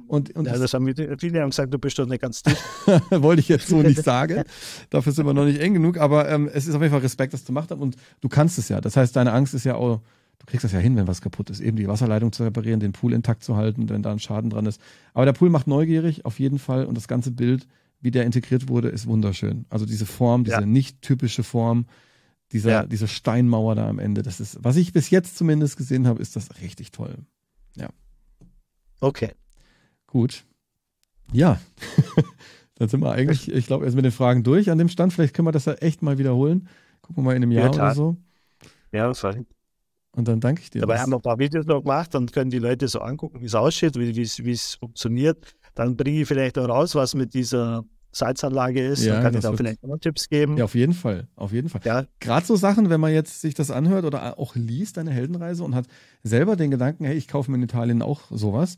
Und, und ja, das haben viele haben gesagt, du bist doch nicht ganz dicht. Wollte ich jetzt so nicht sagen. Dafür sind wir noch nicht eng genug, aber ähm, es ist auf jeden Fall Respekt, dass du gemacht hast und du kannst es ja. Das heißt, deine Angst ist ja auch, du kriegst das ja hin, wenn was kaputt ist, eben die Wasserleitung zu reparieren, den Pool intakt zu halten, wenn da ein Schaden dran ist. Aber der Pool macht neugierig, auf jeden Fall, und das ganze Bild, wie der integriert wurde, ist wunderschön. Also diese Form, diese ja. nicht typische Form, dieser, ja. diese Steinmauer da am Ende, das ist, was ich bis jetzt zumindest gesehen habe, ist das richtig toll. Ja. Okay. Gut. Ja. Dann sind wir eigentlich, ich glaube, erst mit den Fragen durch an dem Stand. Vielleicht können wir das ja echt mal wiederholen. Gucken wir mal in einem Jahr ja, oder so. Ja, das war Und dann danke ich dir. Dabei haben wir ein paar Videos noch gemacht, dann können die Leute so angucken, wie es aussieht, wie es funktioniert. Dann bringe ich vielleicht auch raus, was mit dieser Salzanlage ist. Ja, dann kann ich da vielleicht noch Tipps geben. Ja, auf jeden Fall. Auf jeden Fall. Ja. Gerade so Sachen, wenn man jetzt sich das anhört oder auch liest, deine Heldenreise und hat selber den Gedanken, hey, ich kaufe mir in Italien auch sowas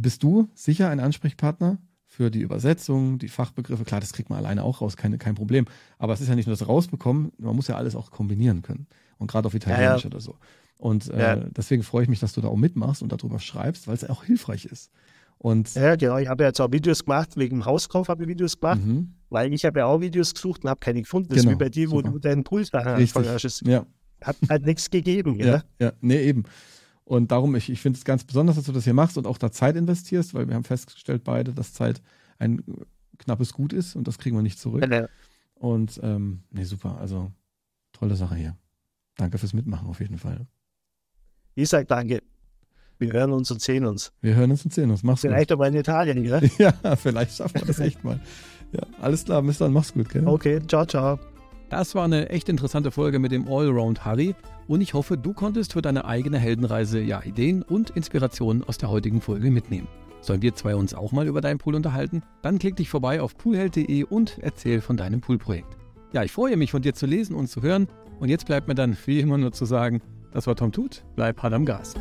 bist du sicher ein Ansprechpartner für die Übersetzung, die Fachbegriffe? Klar, das kriegt man alleine auch raus, keine, kein Problem. Aber es ist ja nicht nur das Rausbekommen, man muss ja alles auch kombinieren können. Und gerade auf Italienisch ja, ja. oder so. Und äh, ja. deswegen freue ich mich, dass du da auch mitmachst und darüber schreibst, weil es auch hilfreich ist. Und ja, genau. Ich habe ja jetzt auch Videos gemacht, wegen dem Hauskauf habe ich Videos gemacht, mhm. weil ich habe ja auch Videos gesucht und habe keine gefunden. Das genau. ist wie bei dir, wo Super. du deinen Puls da hast. Ja. Hat halt nichts gegeben. Ja, ja, nee, eben. Und darum, ich, ich finde es ganz besonders, dass du das hier machst und auch da Zeit investierst, weil wir haben festgestellt beide, dass Zeit ein knappes Gut ist und das kriegen wir nicht zurück. Ja. Und ähm, nee, super. Also tolle Sache hier. Danke fürs Mitmachen auf jeden Fall. Ich sage danke. Wir hören uns und sehen uns. Wir hören uns und sehen uns. Mach's vielleicht gut. Vielleicht aber in Italien, gell? ja, vielleicht schaffen wir das echt mal. Ja, alles klar. Bis dann. Mach's gut, gell? Okay, ciao, ciao. Das war eine echt interessante Folge mit dem Allround Harry und ich hoffe, du konntest für deine eigene Heldenreise ja Ideen und Inspirationen aus der heutigen Folge mitnehmen. Sollen wir zwei uns auch mal über deinen Pool unterhalten? Dann klick dich vorbei auf poolheld.de und erzähl von deinem Poolprojekt. Ja, ich freue mich von dir zu lesen und zu hören und jetzt bleibt mir dann wie immer nur zu sagen, das war Tom Tut, bleib hart am Gas.